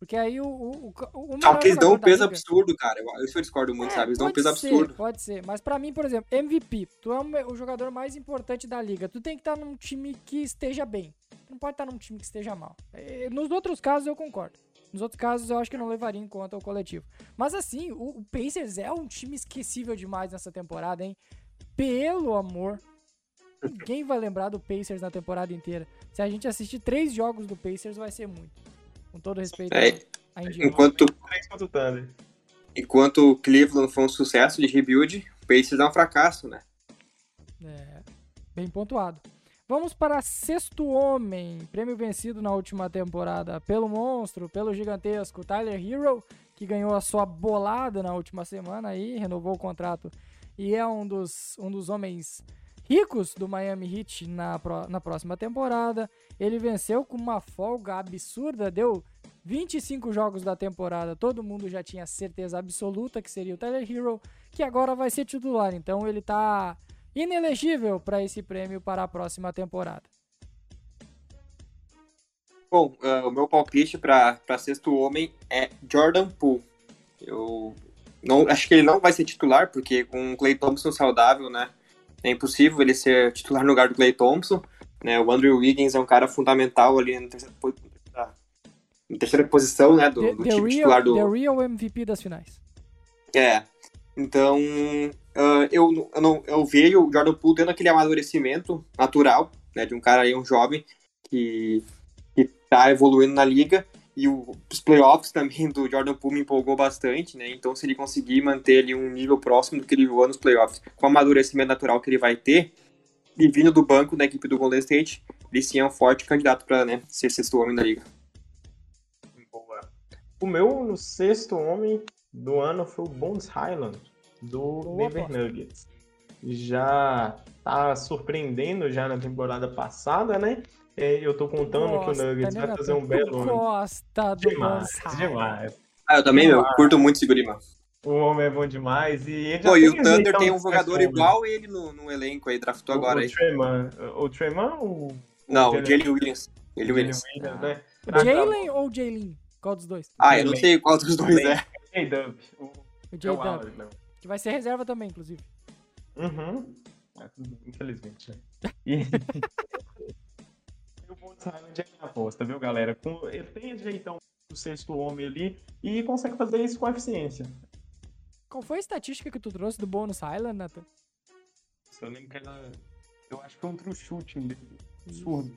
Porque aí o. o, o, eles dão um peso liga- absurdo, cara. Eu- Isso eu discordo muito, É, sabe? Eles dão um peso ser, absurdo. Pode ser, mas pra mim, por exemplo, MVP, tu é o jogador mais importante da liga. Tu tem que estar num time que esteja bem. Tu não pode estar num time que esteja mal. Eh, Nos outros casos eu concordo. Nos outros casos eu acho que não levaria em conta o coletivo. Mas assim, o, o Pacers é um time esquecível demais nessa temporada, hein? Pelo amor. Ninguém vai lembrar do Pacers na temporada inteira. Se a gente assistir três jogos do Pacers, vai ser muito. Com todo respeito É, a Indiana. enquanto, enquanto o Cleveland foi um sucesso de rebuild, o Pacers é um fracasso, né? É, bem pontuado. Vamos para Sexto Homem, prêmio vencido na última temporada pelo monstro, pelo gigantesco Tyler Hero, que ganhou a sua bolada na última semana aí, renovou o contrato e é um dos, um dos homens ricos do Miami Heat na, na próxima temporada. Ele venceu com uma folga absurda, deu 25 jogos da temporada, todo mundo já tinha certeza absoluta que seria o Tyler Hero, que agora vai ser titular, então ele tá inelegível para esse prêmio para a próxima temporada. Bom, ah, o meu palpite para sexto homem é Jordan Poole. Eu não, acho que ele não vai ser titular, porque com o Clay Thompson saudável, né? É impossível ele ser titular no lugar do Clay Thompson. Né? O Andrew Wiggins é um cara fundamental ali na terceira, na terceira posição né? do, The, do the time real, titular do. the real MVP das finais. É. Então, ah, eu, eu, não, eu vejo o Jordan Poole tendo aquele amadurecimento natural, né, de um cara aí, um jovem, que, que tá evoluindo na liga. E o- os playoffs também do Jordan Poole me empolgou bastante, né? Então, se ele conseguir manter ali um nível próximo do que ele jogou nos playoffs, com o amadurecimento natural que ele vai ter, e vindo do banco da equipe do Golden State, ele sim é um forte candidato para né, ser sexto homem da liga. Boa. O meu no sexto homem do ano foi o Bones Highland, do Boa Denver. Nuggets. Já tá surpreendendo já na temporada passada, né? É, eu tô contando que o Nuggets vai fazer um belo gosta do Demais, demais. Ah, eu também, meu, curto muito esse guri, mano. O homem é bom demais e ele já Pô, e o tem Thunder jeitão tem um jogador igual ele no, no elenco aí, draftou O- agora o aí. Treyman. O Treyman ou Não, o Jalen- Williams. Jalen Williams. Williams, né? Jalen ou Jalen? Qual dos dois? Ah, eu não sei qual dos dois é. J-Dub. O é o J-Dub, que vai ser reserva também, inclusive. Uhum. É, Infelizmente, né? E... Highland é minha aposta, viu, galera? Com... Ele tem esse jeitão do sexto homem ali e consegue fazer isso com eficiência. Qual foi a estatística que tu trouxe do Bonus Island, Nathan? Se eu lembro que era... Eu acho que foi um true shooting dele. Absurdo.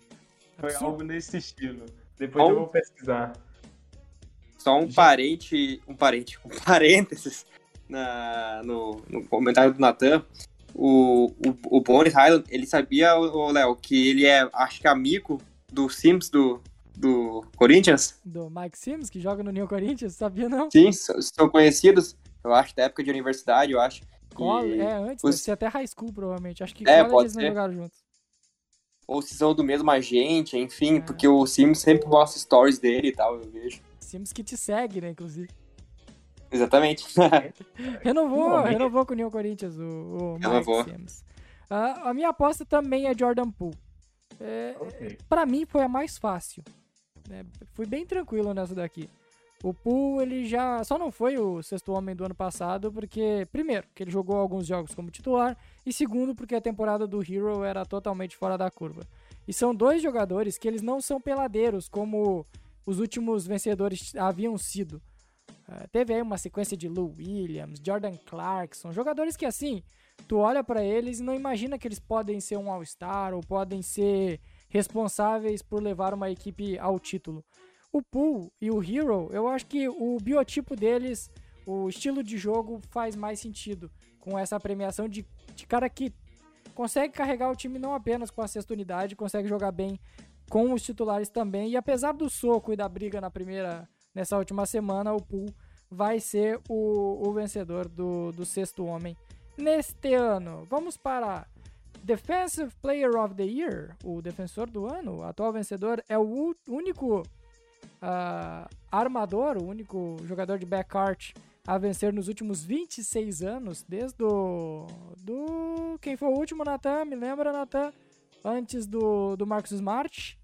Foi Absurdo. algo nesse estilo. Depois Bom. eu vou pesquisar. Só um parente, um parente, um parênteses na, no, no comentário do Natan. O, o, o Bones Highland, ele sabia, o Léo, que ele é, acho que amigo do Sims do, do Corinthians? Do Mike Sims, que joga no New Corinthians, sabia não? Sim, são conhecidos, eu acho, da época de universidade, eu acho. Cole, E- é, antes, os- até high school, provavelmente. Acho que É, pode eles não ser. jogaram juntos. Ou se são do mesmo agente, enfim, É. porque o Sims sempre posta stories dele e tal, eu vejo. Sims que te segue, né, inclusive. Exatamente. Renovou, Bom, renovou com o New Corinthians, o, o Mike. Sims. Ah, a minha aposta também é Jordan Poole. É, Ok. Pra mim foi a mais fácil. né? Fui bem tranquilo nessa daqui. O Poole, ele já só não foi o sexto homem do ano passado, porque, primeiro, que ele jogou alguns jogos como titular, e segundo, porque a temporada do Hero era totalmente fora da curva. E são dois jogadores que eles não são peladeiros, como os últimos vencedores haviam sido. Ah, teve aí uma sequência de Lou Williams, Jordan Clarkson, jogadores que assim, tu olha pra eles e não imagina que eles podem ser um All-Star ou podem ser responsáveis por levar uma equipe ao título. O Poole e o Hero, eu acho que o biotipo deles, o estilo de jogo faz mais sentido com essa premiação de, de cara que consegue carregar o time não apenas com a sexta unidade, consegue jogar bem com os titulares também. E apesar do soco e da briga na primeira, nessa última semana, o Poole vai ser o, o vencedor do, do sexto homem neste ano. Vamos para Defensive Player of the Year, o defensor do ano, o atual vencedor, é o único ah, armador, o único jogador de backcourt a vencer nos últimos 26 anos, desde o, do... Quem foi o último, Natan? Me lembra, Natan? Antes do, do Marcus Smart.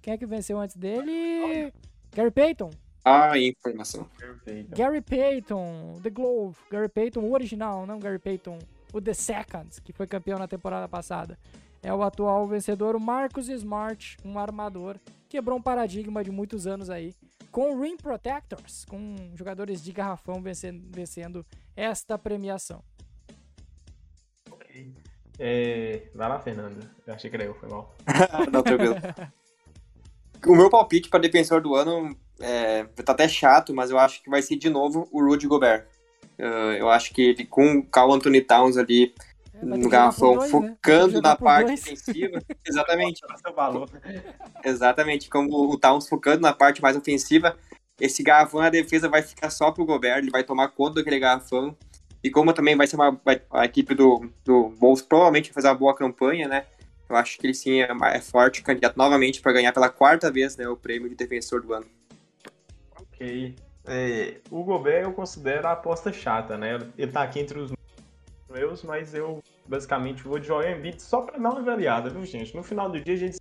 Quem é que venceu antes dele? Gary Payton. Ah, informação. Perfeito. Gary Payton, The Glove, Gary Payton, o original, não Gary Payton, o The Second, que foi campeão na temporada passada. É o atual vencedor, o Marcus Smart, um armador, quebrou um paradigma de muitos anos aí, com Ring Protectors, com jogadores de garrafão vencendo, vencendo esta premiação. Ok. É, vai lá, Fernando. Eu achei que era eu, foi mal. Não, tranquilo. O meu palpite para defensor do ano é, tá até chato, mas eu acho que vai ser de novo o Rudy Gobert. Uh, eu acho que ele com o Carl Anthony Towns ali É, no garrafão, dois, né? Focando jogar na parte dois. ofensiva. Exatamente, exatamente. Como o Towns focando na parte mais ofensiva, esse garrafão na defesa vai ficar só pro Gobert, ele vai tomar conta daquele garrafão. E como também vai ser uma vai- a equipe do, do Bulls provavelmente vai fazer uma boa campanha, né? Eu acho que ele sim é, é forte, candidato novamente para ganhar pela quarta vez né, o prêmio de defensor do ano. Ok. É, o Gobert eu considero a aposta chata, né? Ele tá aqui entre os meus, mas eu basicamente vou de Joel Embiid só pra dar uma variada, viu, gente? No final do dia, a gente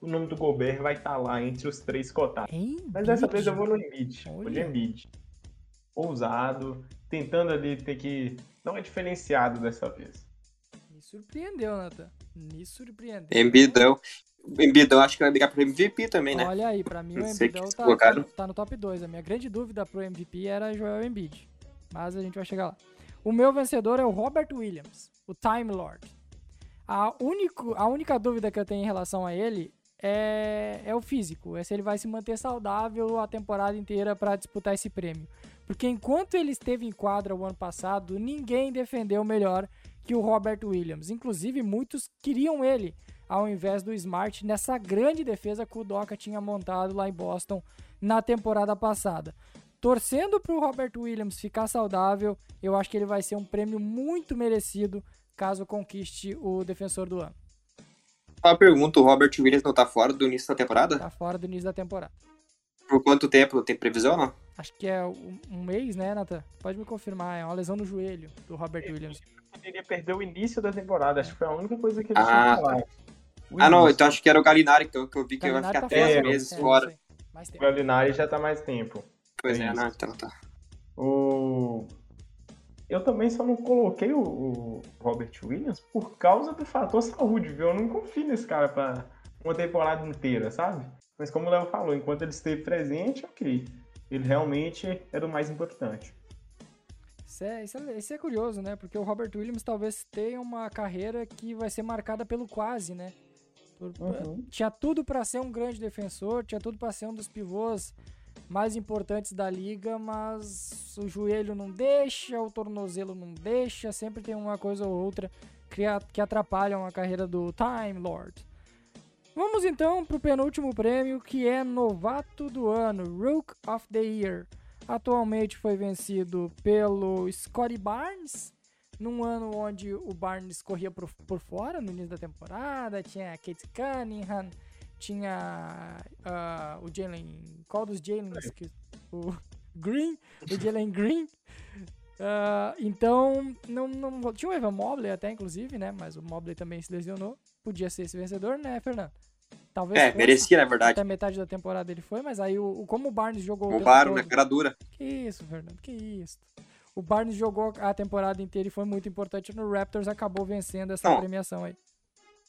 o nome do Gobert vai estar lá entre os três cotados. Mas dessa vez eu vou no Embiid. Vou de. Embiid. Ousado, tentando ali ter que dar uma diferenciado dessa vez. Me surpreendeu, Nathan. Me surpreendeu. Embidão. Embidão acho que vai brigar pro MVP também, né? Olha aí, pra mim o Embidão que tá, colocaram. tá, tá no top 2. A minha grande dúvida pro MVP era Joel Embiid. Mas a gente vai chegar lá. O meu vencedor é o Robert Williams, o Time Lord. A, único, a única dúvida que eu tenho em relação a ele é, é o físico. É se ele vai se manter saudável a temporada inteira para disputar esse prêmio. Porque enquanto ele esteve em quadra o ano passado, ninguém defendeu melhor que o Robert Williams. Inclusive, muitos queriam ele ao invés do Smart nessa grande defesa que o Doca tinha montado lá em Boston na temporada passada. Torcendo para o Robert Williams ficar saudável, eu acho que ele vai ser um prêmio muito merecido caso conquiste o defensor do ano. Uma pergunta, o Robert Williams não tá fora do início da temporada? Tá fora do início da temporada. Por quanto tempo? Tem previsão, não? Acho que é um, um mês, né, Nathan? Pode me confirmar, é uma lesão no joelho do Robert Williams. Ele iria perder o início da temporada, acho que foi a única coisa que ele Ah, tinha falado. O Ah, não, então acho que era o Galinari que eu, que eu vi que vai Galinari ficar tá três fora, meses É, fora. O. Galinari já tá mais tempo. Pois É é, isso. não, então tá. O... Eu também só não coloquei o, o Robert Williams por causa do fator saúde, viu? Eu não confio nesse cara pra uma temporada inteira, sabe? Mas como o Léo falou, enquanto ele esteve presente, ok. Ele realmente era o mais importante. Isso é, isso, é, isso é curioso, né? Porque o Robert Williams talvez tenha uma carreira que vai ser marcada pelo quase, né? Por- Tinha tudo pra ser um grande defensor, tinha tudo pra ser um dos pivôs mais importantes da liga, mas o joelho não deixa, o tornozelo não deixa, sempre tem uma coisa ou outra que, atrapalham a carreira do Time Lord. Vamos então pro penúltimo prêmio, que é Novato do Ano, Rook of the Year. Atualmente foi vencido pelo Scotty Barnes, num ano onde o Barnes corria por, por fora no início da temporada, tinha Kate Cunningham, tinha ah, o Jalen. Qual dos Jalens? que- O Green, o Jalen Green. Ah, então, não, não, tinha o Evan Mobley até, inclusive, né? Mas o Mobley também se lesionou. Podia ser esse vencedor, né, Fernando? Talvez É, fosse. merecia, na verdade. Até metade da temporada ele foi, mas aí o, como o Barnes jogou Roubaram na todo- cara dura. que isso, Fernando, que isso. O Barnes jogou a temporada inteira e foi muito importante no Raptors, acabou vencendo essa Não. premiação aí.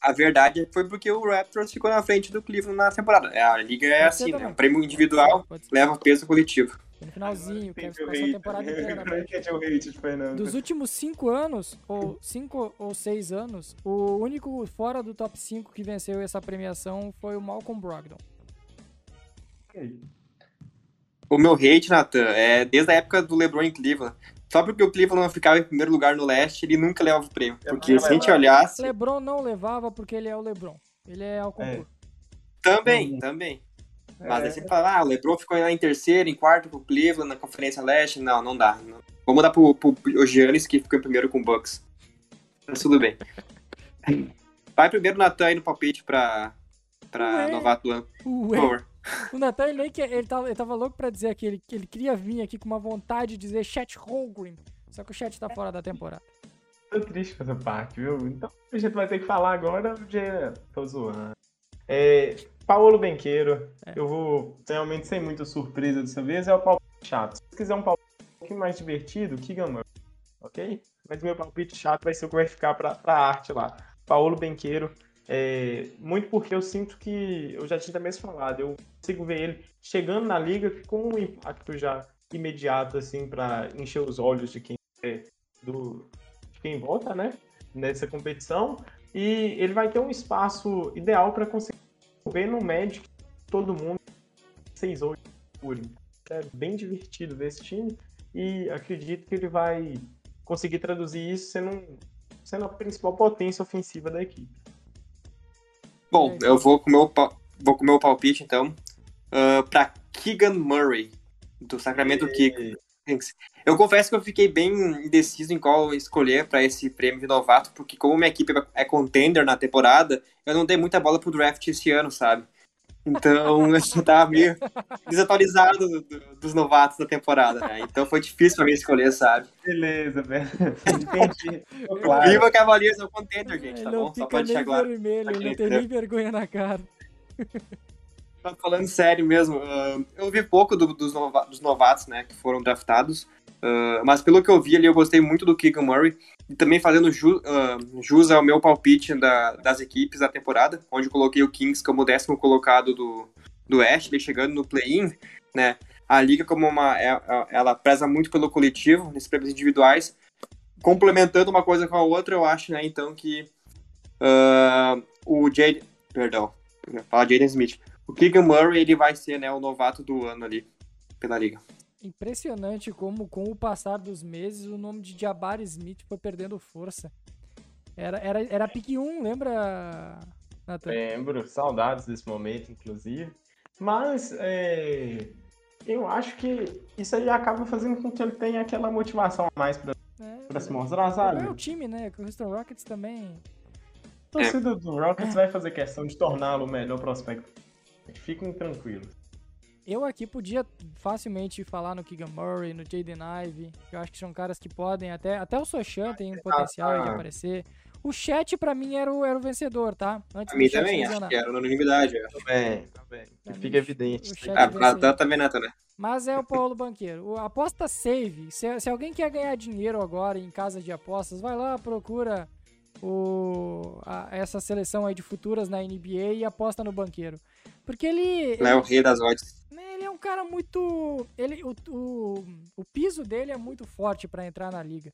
A verdade foi porque o Raptors ficou na frente do Cleveland na temporada. É, A liga é assim, né? Um prêmio individual leva peso coletivo. No finalzinho, que o passou a temporada inteira o. Dos últimos cinco anos, ou cinco ou seis anos, o único fora do top 5 que venceu essa premiação foi o Malcolm Brogdon. O meu hate, Nathan, é desde a época do LeBron em Cleveland. Só porque o Cleveland não ficava em primeiro lugar no leste, ele nunca leva o prêmio. É, Porque se a gente olhasse. LeBron não levava porque ele é o LeBron. Ele é ao concurso. Também, Uhum. também. Mas aí É. você fala, ah, o LeBron ficou lá em terceiro, em quarto pro Cleveland, na Conferência Leste. Não, não dá. Não. Vamos dar pro, pro o Giannis, que ficou em primeiro com o Bucks. Mas tudo bem. Vai primeiro o Natan aí no palpite pra, pra Ué. novato do ano. Por favor. o Nathan ele nem que ele tava, ele tava louco pra dizer que ele, que ele queria vir aqui com uma vontade de dizer Chet Holmgren. Só que o Chet tá fora da temporada. Tô triste com essa parte, viu? Então a gente vai ter que falar agora de. Tô zoando. É, Paulo Benqueiro. É. Eu vou realmente sem muita surpresa dessa vez. É o palpite chato. Se quiser um palpite um pouquinho mais divertido, Keegan Murray. Ok? Mas meu palpite chato vai ser o que vai ficar pra, pra arte lá. Paulo Benqueiro. É, muito porque eu sinto que, eu já tinha também falado, eu consigo ver ele chegando na liga com um impacto já imediato, assim, para encher os olhos de quem é, do, de quem vota, né, nessa competição. E ele vai ter um espaço ideal para conseguir ver no Magic todo mundo 6-8 por É bem divertido ver esse time e acredito que ele vai conseguir traduzir isso sendo, sendo a principal potência ofensiva da equipe. Bom, eu vou com o meu, vou com meu palpite então uh, para Keegan Murray, do Sacramento Kings. Eu confesso que eu fiquei bem indeciso em qual escolher para esse prêmio de novato, porque como minha equipe é contender na temporada, eu não dei muita bola pro draft esse ano, sabe? Então eu tava meio desatualizado do, do, dos novatos da temporada, né? Então foi difícil pra mim escolher, sabe? Beleza, velho. Entendi. Claro. Viva Cavaliers é o contender, gente, tá bom? Só pode deixar claro. Vermelho, ele não tem nem vergonha na cara. Falando sério mesmo, eu vi pouco do, dos, nova, dos novatos, né, que foram draftados. Uh, mas pelo que eu vi ali, eu gostei muito do Keegan Murray. E também fazendo ju, uh, jus ao meu palpite da, das equipes da temporada, onde coloquei o Kings como décimo colocado do, do Ashley, chegando no play-in, né? A liga como uma... É, é, ela preza muito pelo coletivo, nesses prêmios individuais. Complementando uma coisa com a outra, eu acho, né, então, que uh, o Jade... Perdão, fala Jaden Smith. O Keegan Murray, ele vai ser, né, o novato do ano ali, pela liga impressionante como, com o passar dos meses, o nome de Jabari Smith foi perdendo força. Era, era, era pique 1, lembra, Nathan? Lembro, saudades desse momento, inclusive. Mas é, eu acho que isso aí acaba fazendo com que ele tenha aquela motivação a mais pra, é, pra se mostrar, sabe? É o time, né? Que o Houston Rockets também. A torcida do Rockets vai fazer questão de torná-lo o melhor prospecto. Fiquem tranquilos. Eu aqui podia facilmente falar no Keegan Murray, no Jaden Ive. Eu acho que são caras que podem, até, até o Sochan tem um potencial de aparecer. O chat, pra mim, era o, era o vencedor, tá? Antes pra mim também, acho que era unanimidade. Também, também. Fica evidente. Ah, pra Natan também, Natan, né? Mas é o Paulo Banqueiro. O aposta save. Se, se alguém quer ganhar dinheiro agora em casa de apostas, vai lá, procura o, a, essa seleção aí de futuras na NBA e aposta no banqueiro. Porque ele. Não é o rei das odds. Né, ele é um cara muito. Ele, o, o, o piso dele é muito forte para entrar na liga.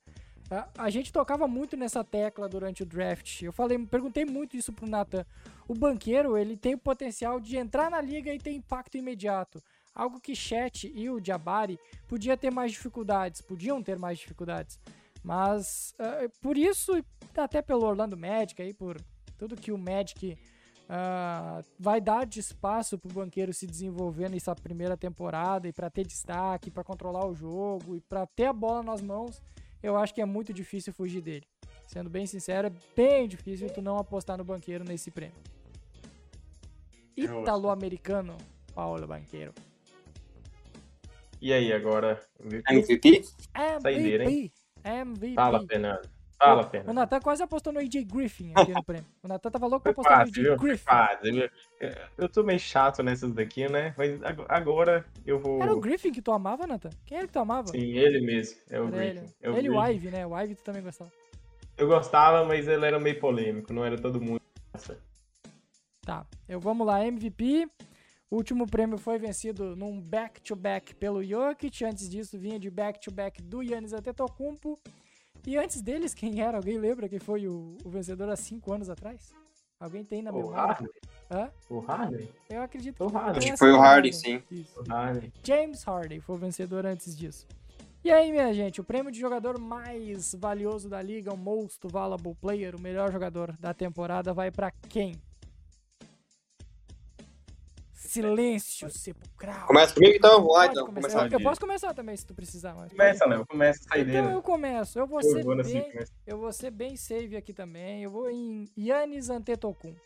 A, a, gente tocava muito nessa tecla durante o draft. Eu falei, perguntei muito isso pro Nathan. O banqueiro, ele tem o potencial de entrar na liga e ter impacto imediato. Algo que Chet e o Jabari podia ter mais dificuldades, podiam ter mais dificuldades. Mas uh, por isso, até pelo Orlando Magic aí, por tudo que o Magic Uh, vai dar de espaço para o banqueiro se desenvolver nessa primeira temporada e para ter destaque, para controlar o jogo e para ter a bola nas mãos, eu acho que é muito difícil fugir dele. Sendo bem sincero, é bem difícil tu não apostar no banqueiro nesse prêmio. Italo-americano, Paulo Banqueiro. E aí, agora? MVP? MVP? Saideira, hein? MVP. Fala, Fernando. Fala, Fernando. O Natan quase apostou no AJ Griffin aqui no prêmio. O Natan tava louco pra apostar no AJ Griffin. Quase. Eu tô meio chato nessas daqui, né? Mas agora eu vou. Era o Griffin que tu amava, Natan? Quem era que tu amava? Sim, ele mesmo. É o era Griffin. Ele, é o ele Griffin. o Ive, né? O Ive tu também gostava. Eu gostava, mas ele era meio polêmico, não era todo mundo. Tá, eu vamos lá, MVP. O último prêmio foi vencido num back-to-back -back pelo Jokic. Antes disso, vinha de back-to-back -back do Yannis Antetokounmpo. E antes deles, quem era? Alguém lembra quem foi o, o vencedor há cinco anos atrás? Alguém tem na o memória? Harden? Hã? O Harden? Eu acredito o que Harden. Acho que foi o Harden, sim. Isso. O Harden. James Harden foi o vencedor antes disso. E aí, minha gente, o prêmio de jogador mais valioso da liga, o Most Valuable Player, o melhor jogador da temporada, vai para quem? Silêncio sepulcral. Começa comigo então? Vamos lá então. Começar. Eu posso começar também se tu precisar. Mas começa, Léo. Começa a saideira. Então eu começo. Eu vou, eu ser, vou bem, eu vou ser bem save aqui também. Eu vou em Yannis Antetokounmpo.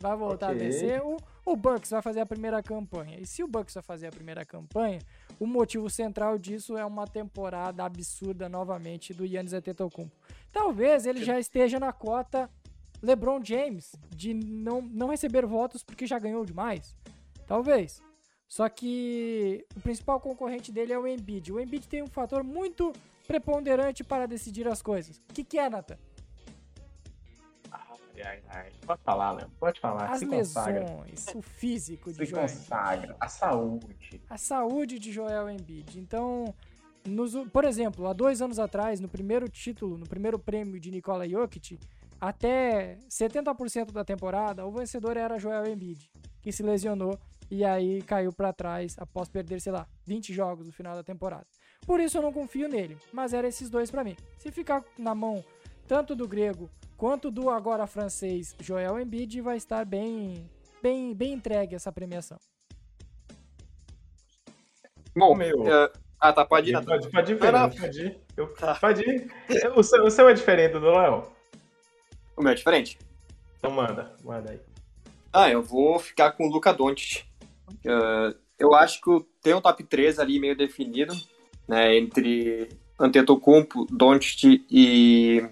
Vai voltar okay. a vencer. O, o Bucks vai fazer a primeira campanha. E se o Bucks vai fazer a primeira campanha, o motivo central disso é uma temporada absurda novamente do Yannis Antetokounmpo. Talvez ele já esteja na cota LeBron James de não, não receber votos porque já ganhou demais? Talvez. Só que o principal concorrente dele é o Embiid. O Embiid tem um fator muito preponderante para decidir as coisas. O que, que é, Nathan? Ai, ai, ai. Pode falar, Léo. Pode falar. As Se lesões, consagra. o físico de Se Joel. consagra. A saúde. A saúde de Joel Embiid. Então, nos por exemplo, há dois anos atrás, no primeiro título, no primeiro prêmio de Nikola Jokic, até 70% da temporada, o vencedor era Joel Embiid, que se lesionou e aí caiu pra trás após perder, sei lá, 20 jogos no final da temporada. Por isso eu não confio nele, mas eram esses dois pra mim. Se ficar na mão tanto do grego quanto do agora francês Joel Embiid, vai estar bem, bem, bem entregue essa premiação. Bom, Meu. eh, ah, tá, pode ir. Pode, pode ir. Fernando, pode ir. Eu- Tá. Pode ir. O seu, o seu é diferente do Léo. O meu é diferente. Então manda, manda aí. Ah, eu vou ficar com o Luca Doncic. Eh, eu acho que tem um top 3 ali meio definido, né, entre Antetokounmpo, Doncic e,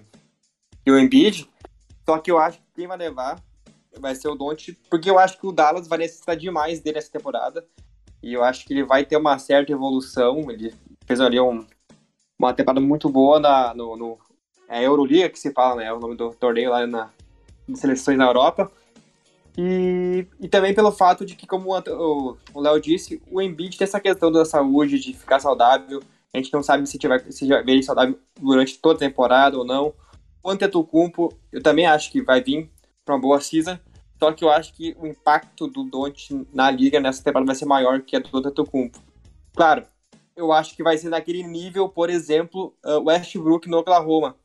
e o Embiid. Só que eu acho que quem vai levar vai ser o Doncic, porque eu acho que o Dallas vai necessitar demais dele essa temporada. E eu acho que ele vai ter uma certa evolução. Ele fez ali um- uma temporada muito boa na, no, no é Euroliga que se fala, né? É o nome do torneio lá na, de seleções na Europa. E, e também pelo fato de que, como o Léo disse, o Embiid tem essa questão da saúde, de ficar saudável. A gente não sabe se, tiver, se vê ele saudável durante toda a temporada ou não. O Antetokounmpo, eu também acho que vai vir para uma boa season. Só que eu acho que o impacto do Don't na liga nessa temporada vai ser maior que a do Antetokounmpo. Claro, eu acho que vai ser naquele nível, por exemplo, uh, Westbrook no Oklahoma.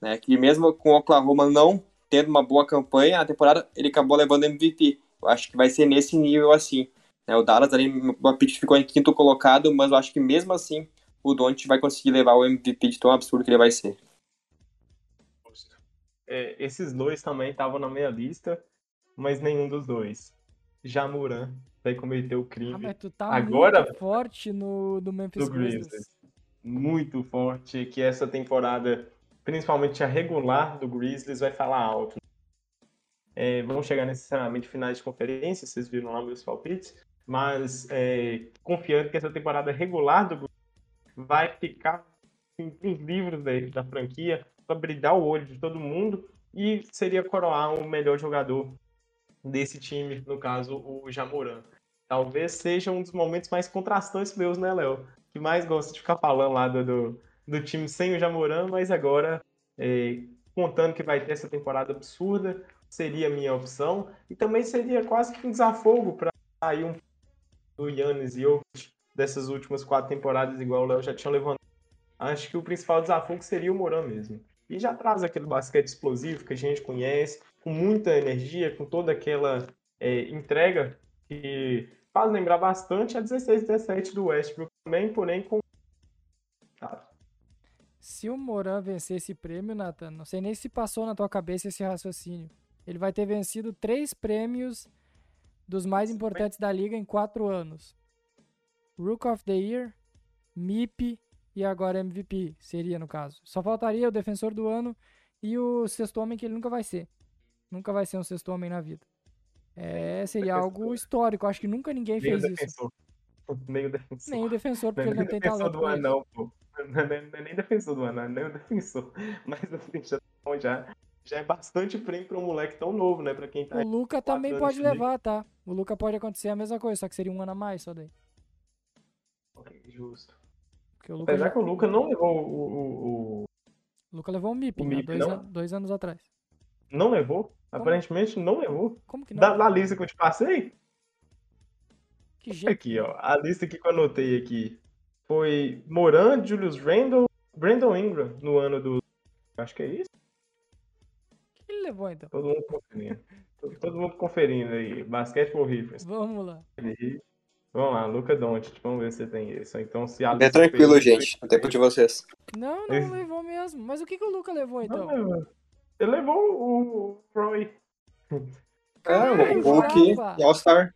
Né, que mesmo com o Oklahoma não tendo uma boa campanha na temporada, ele acabou levando MVP. Eu acho que vai ser nesse nível assim. né? O Dallas ali no pitch ficou em quinto colocado, mas eu acho que mesmo assim o Don't vai conseguir levar o MVP de tão absurdo que ele vai ser. É, esses dois também estavam na minha lista, mas nenhum dos dois. Jamuran vai cometer o crime Ah, mas tu tá Agora- muito forte no, no Memphis do. Grizzlies. Muito forte, que essa temporada, principalmente a regular do Grizzlies, vai falar alto. É, vão chegar necessariamente finais de conferência, vocês viram lá meus palpites, mas é, confiando que essa temporada regular do Grizzlies vai ficar em, em livros da, da franquia, para brilhar o olho de todo mundo e seria coroar o melhor jogador desse time, no caso o Jamoran. Talvez seja um dos momentos mais contrastantes meus, né, Léo? Que mais gosto de ficar falando lá do, do, do time sem o Jamoran, mas agora, é, contando que vai ter essa temporada absurda, seria a minha opção. E também seria quase que um desafogo para sair um do Yannis e Jokic dessas últimas quatro temporadas, igual o Léo já tinha levantado. Acho que o principal desafogo seria o Moran mesmo. E já traz aquele basquete explosivo que a gente conhece, com muita energia, com toda aquela é, entrega que faz lembrar bastante a 16 17 do Westbrook também, porém com. Se o Moran vencer esse prêmio, Nathan, não sei nem se passou na tua cabeça esse raciocínio. Ele vai ter vencido três prêmios dos mais importantes da liga em quatro anos: Rook of the Year, MIP e agora MVP, seria no caso. Só faltaria o defensor do ano e o sexto homem que ele nunca vai ser. Nunca vai ser um sexto homem na vida. É, seria algo histórico. Acho que nunca ninguém Meio fez isso. Meio defensor. Nem o defensor, porque Não é ele não nem tem defensor talento. do pra ano, isso. não, pô. Não é, não é nem defensor do ano, não é nem o defensor. Mas assim, já, já, já é bastante prêmio para um moleque tão novo, né? Pra quem tá O Luca também pode de levar, tá? O Luca pode acontecer a mesma coisa, só que seria um ano a mais só daí. Ok, Justo. Porque o Luca, Apesar já- que o Luca não levou o. o- o- o Luca levou um MIP, o né? MIP, dois, an- dois anos atrás. Não levou? Aparentemente não levou. Como que não? Da, da lista que eu te passei? Que jeito. Aqui, ó. A lista que eu anotei aqui foi Moran, Julius Randle, Brandon Ingram no ano do. Acho que é isso. O que ele levou então? Todo mundo conferindo. todo, mundo conferindo aí. Basketball Reference. Vamos lá. Vamos lá, Luca Doncic. Vamos ver se tem isso. Então, se a Bem lista tranquilo, fez- gente. No tempo de vocês. Não, não Esse- levou mesmo. Mas o que, que o Luca levou então? Não, levou. Ele levou o Troy. É, o Hulk e All-Star.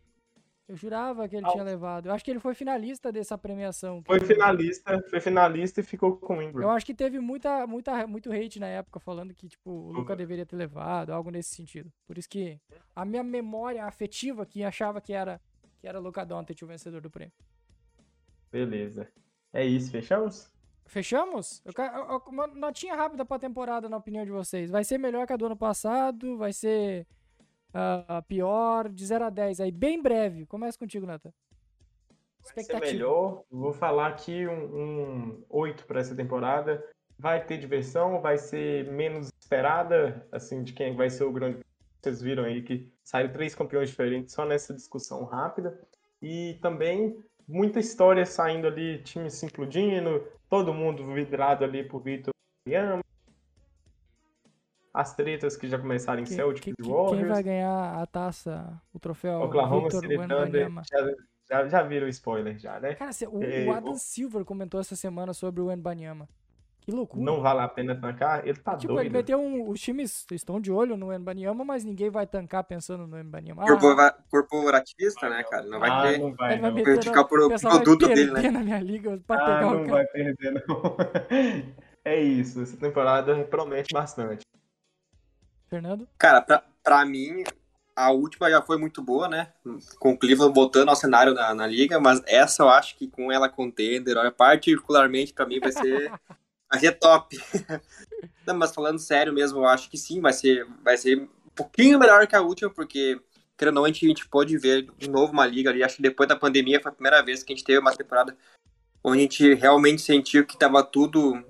Eu jurava que ele tinha levado. Eu acho que ele foi finalista dessa premiação. Foi finalista, foi finalista e ficou com o Ingram. Eu acho que teve muita, muita, muito hate na época falando que, tipo, o Luca deveria ter levado, algo nesse sentido. Por isso que a minha memória afetiva que achava que era que era Luca Doncic o vencedor do prêmio. Beleza. É isso, fechamos? Fechamos? Eu, eu, uma notinha rápida pra temporada, na opinião de vocês. Vai ser melhor que a do ano passado? Vai ser uh, pior? De 0 a 10 aí, bem breve. Começa contigo, Nathan. Vai ser melhor. Vou falar aqui um, um 8 para essa temporada. Vai ter diversão, vai ser menos esperada, assim, de quem vai ser o grande. Vocês viram aí que saíram três campeões diferentes só nessa discussão rápida. E também muita história saindo ali, time se implodindo, todo mundo vidrado ali por Vitor Yama. As tretas que já começaram em Celtic e Warriors. Quem vai ganhar a taça, o troféu Oklahoma Victor City Thunder, já, já, já viram o spoiler já, né? Cara, o, é, o Adam o... Silver comentou essa semana sobre o Wembanyama. Que loucura. Não vale a pena tancar? Ele tá tipo, doido. Ele meteu um. Os times estão de olho no Embanyama, mas ninguém vai tancar pensando no Embanyama. Ah, Corporativista, né, cara? Não vai ah, ter. Não vai, ele vai ficar por o produto dele, né? na minha liga pra ah, pegar não vai perder, não. é isso. Essa temporada promete bastante. Fernando? Cara, pra, pra mim, a última já foi muito boa, né? Com o Cleveland botando ao cenário na, na liga, mas essa eu acho que com ela contender, olha, particularmente pra mim vai ser Vai ser top. Não, mas falando sério mesmo, eu acho que sim, vai ser, vai ser um pouquinho melhor que a última, porque, querendo ou não, a gente, a gente pôde ver de novo uma liga ali. Acho que depois da pandemia foi a primeira vez que a gente teve uma temporada onde a gente realmente sentiu que estava tudo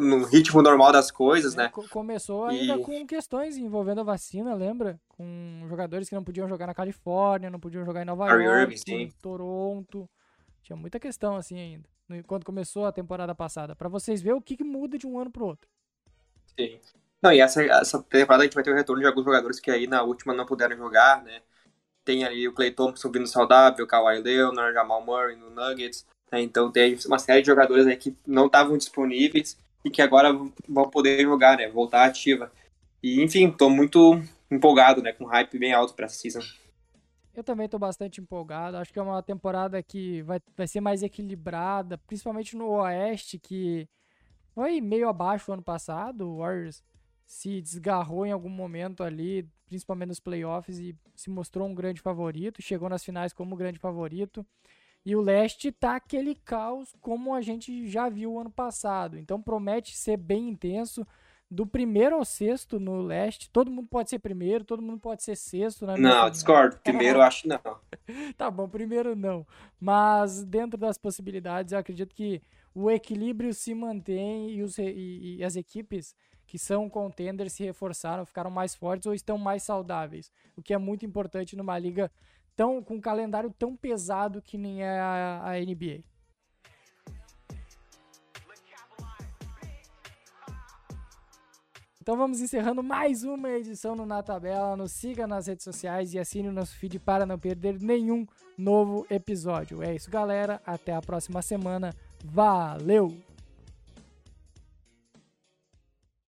no ritmo normal das coisas, é, né? Começou ainda e... com questões envolvendo a vacina, lembra? Com jogadores que não podiam jogar na Califórnia, não podiam jogar em Nova York, Irving, Toronto. Tinha muita questão assim ainda quando começou a temporada passada, para vocês verem o que, que, muda de um ano pro outro. Sim. Não, e essa, essa temporada a gente vai ter o retorno de alguns jogadores que aí na última não puderam jogar, né? Tem ali o Clay Thompson vindo saudável, o Kawhi Leonard, Jamal Murray no Nuggets, né? Então tem uma série de jogadores aí que não estavam disponíveis e que agora vão poder jogar, né? Voltar ativa. E enfim, tô muito empolgado, né? Com hype bem alto para essa season. Eu também estou bastante empolgado. Acho que é uma temporada que vai, vai ser mais equilibrada, principalmente no Oeste, que foi meio abaixo ano passado. O Warriors se desgarrou em algum momento ali, principalmente nos playoffs, e se mostrou um grande favorito. Chegou nas finais como grande favorito. E o Leste tá aquele caos como a gente já viu ano passado. Então promete ser bem intenso do primeiro ao sexto no leste, todo mundo pode ser primeiro, todo mundo pode ser sexto, né? Não, discordo. Primeiro eu acho não. tá bom, primeiro não. Mas dentro das possibilidades, eu acredito que o equilíbrio se mantém e, os, e, e as equipes que são contenders se reforçaram, ficaram mais fortes ou estão mais saudáveis. O que é muito importante numa liga tão com um calendário tão pesado que nem é a, a NBA. Então vamos encerrando mais uma edição no Na Tabela. Nos siga nas redes sociais e assine o nosso feed para não perder nenhum novo episódio. É isso, galera. Até a próxima semana. Valeu!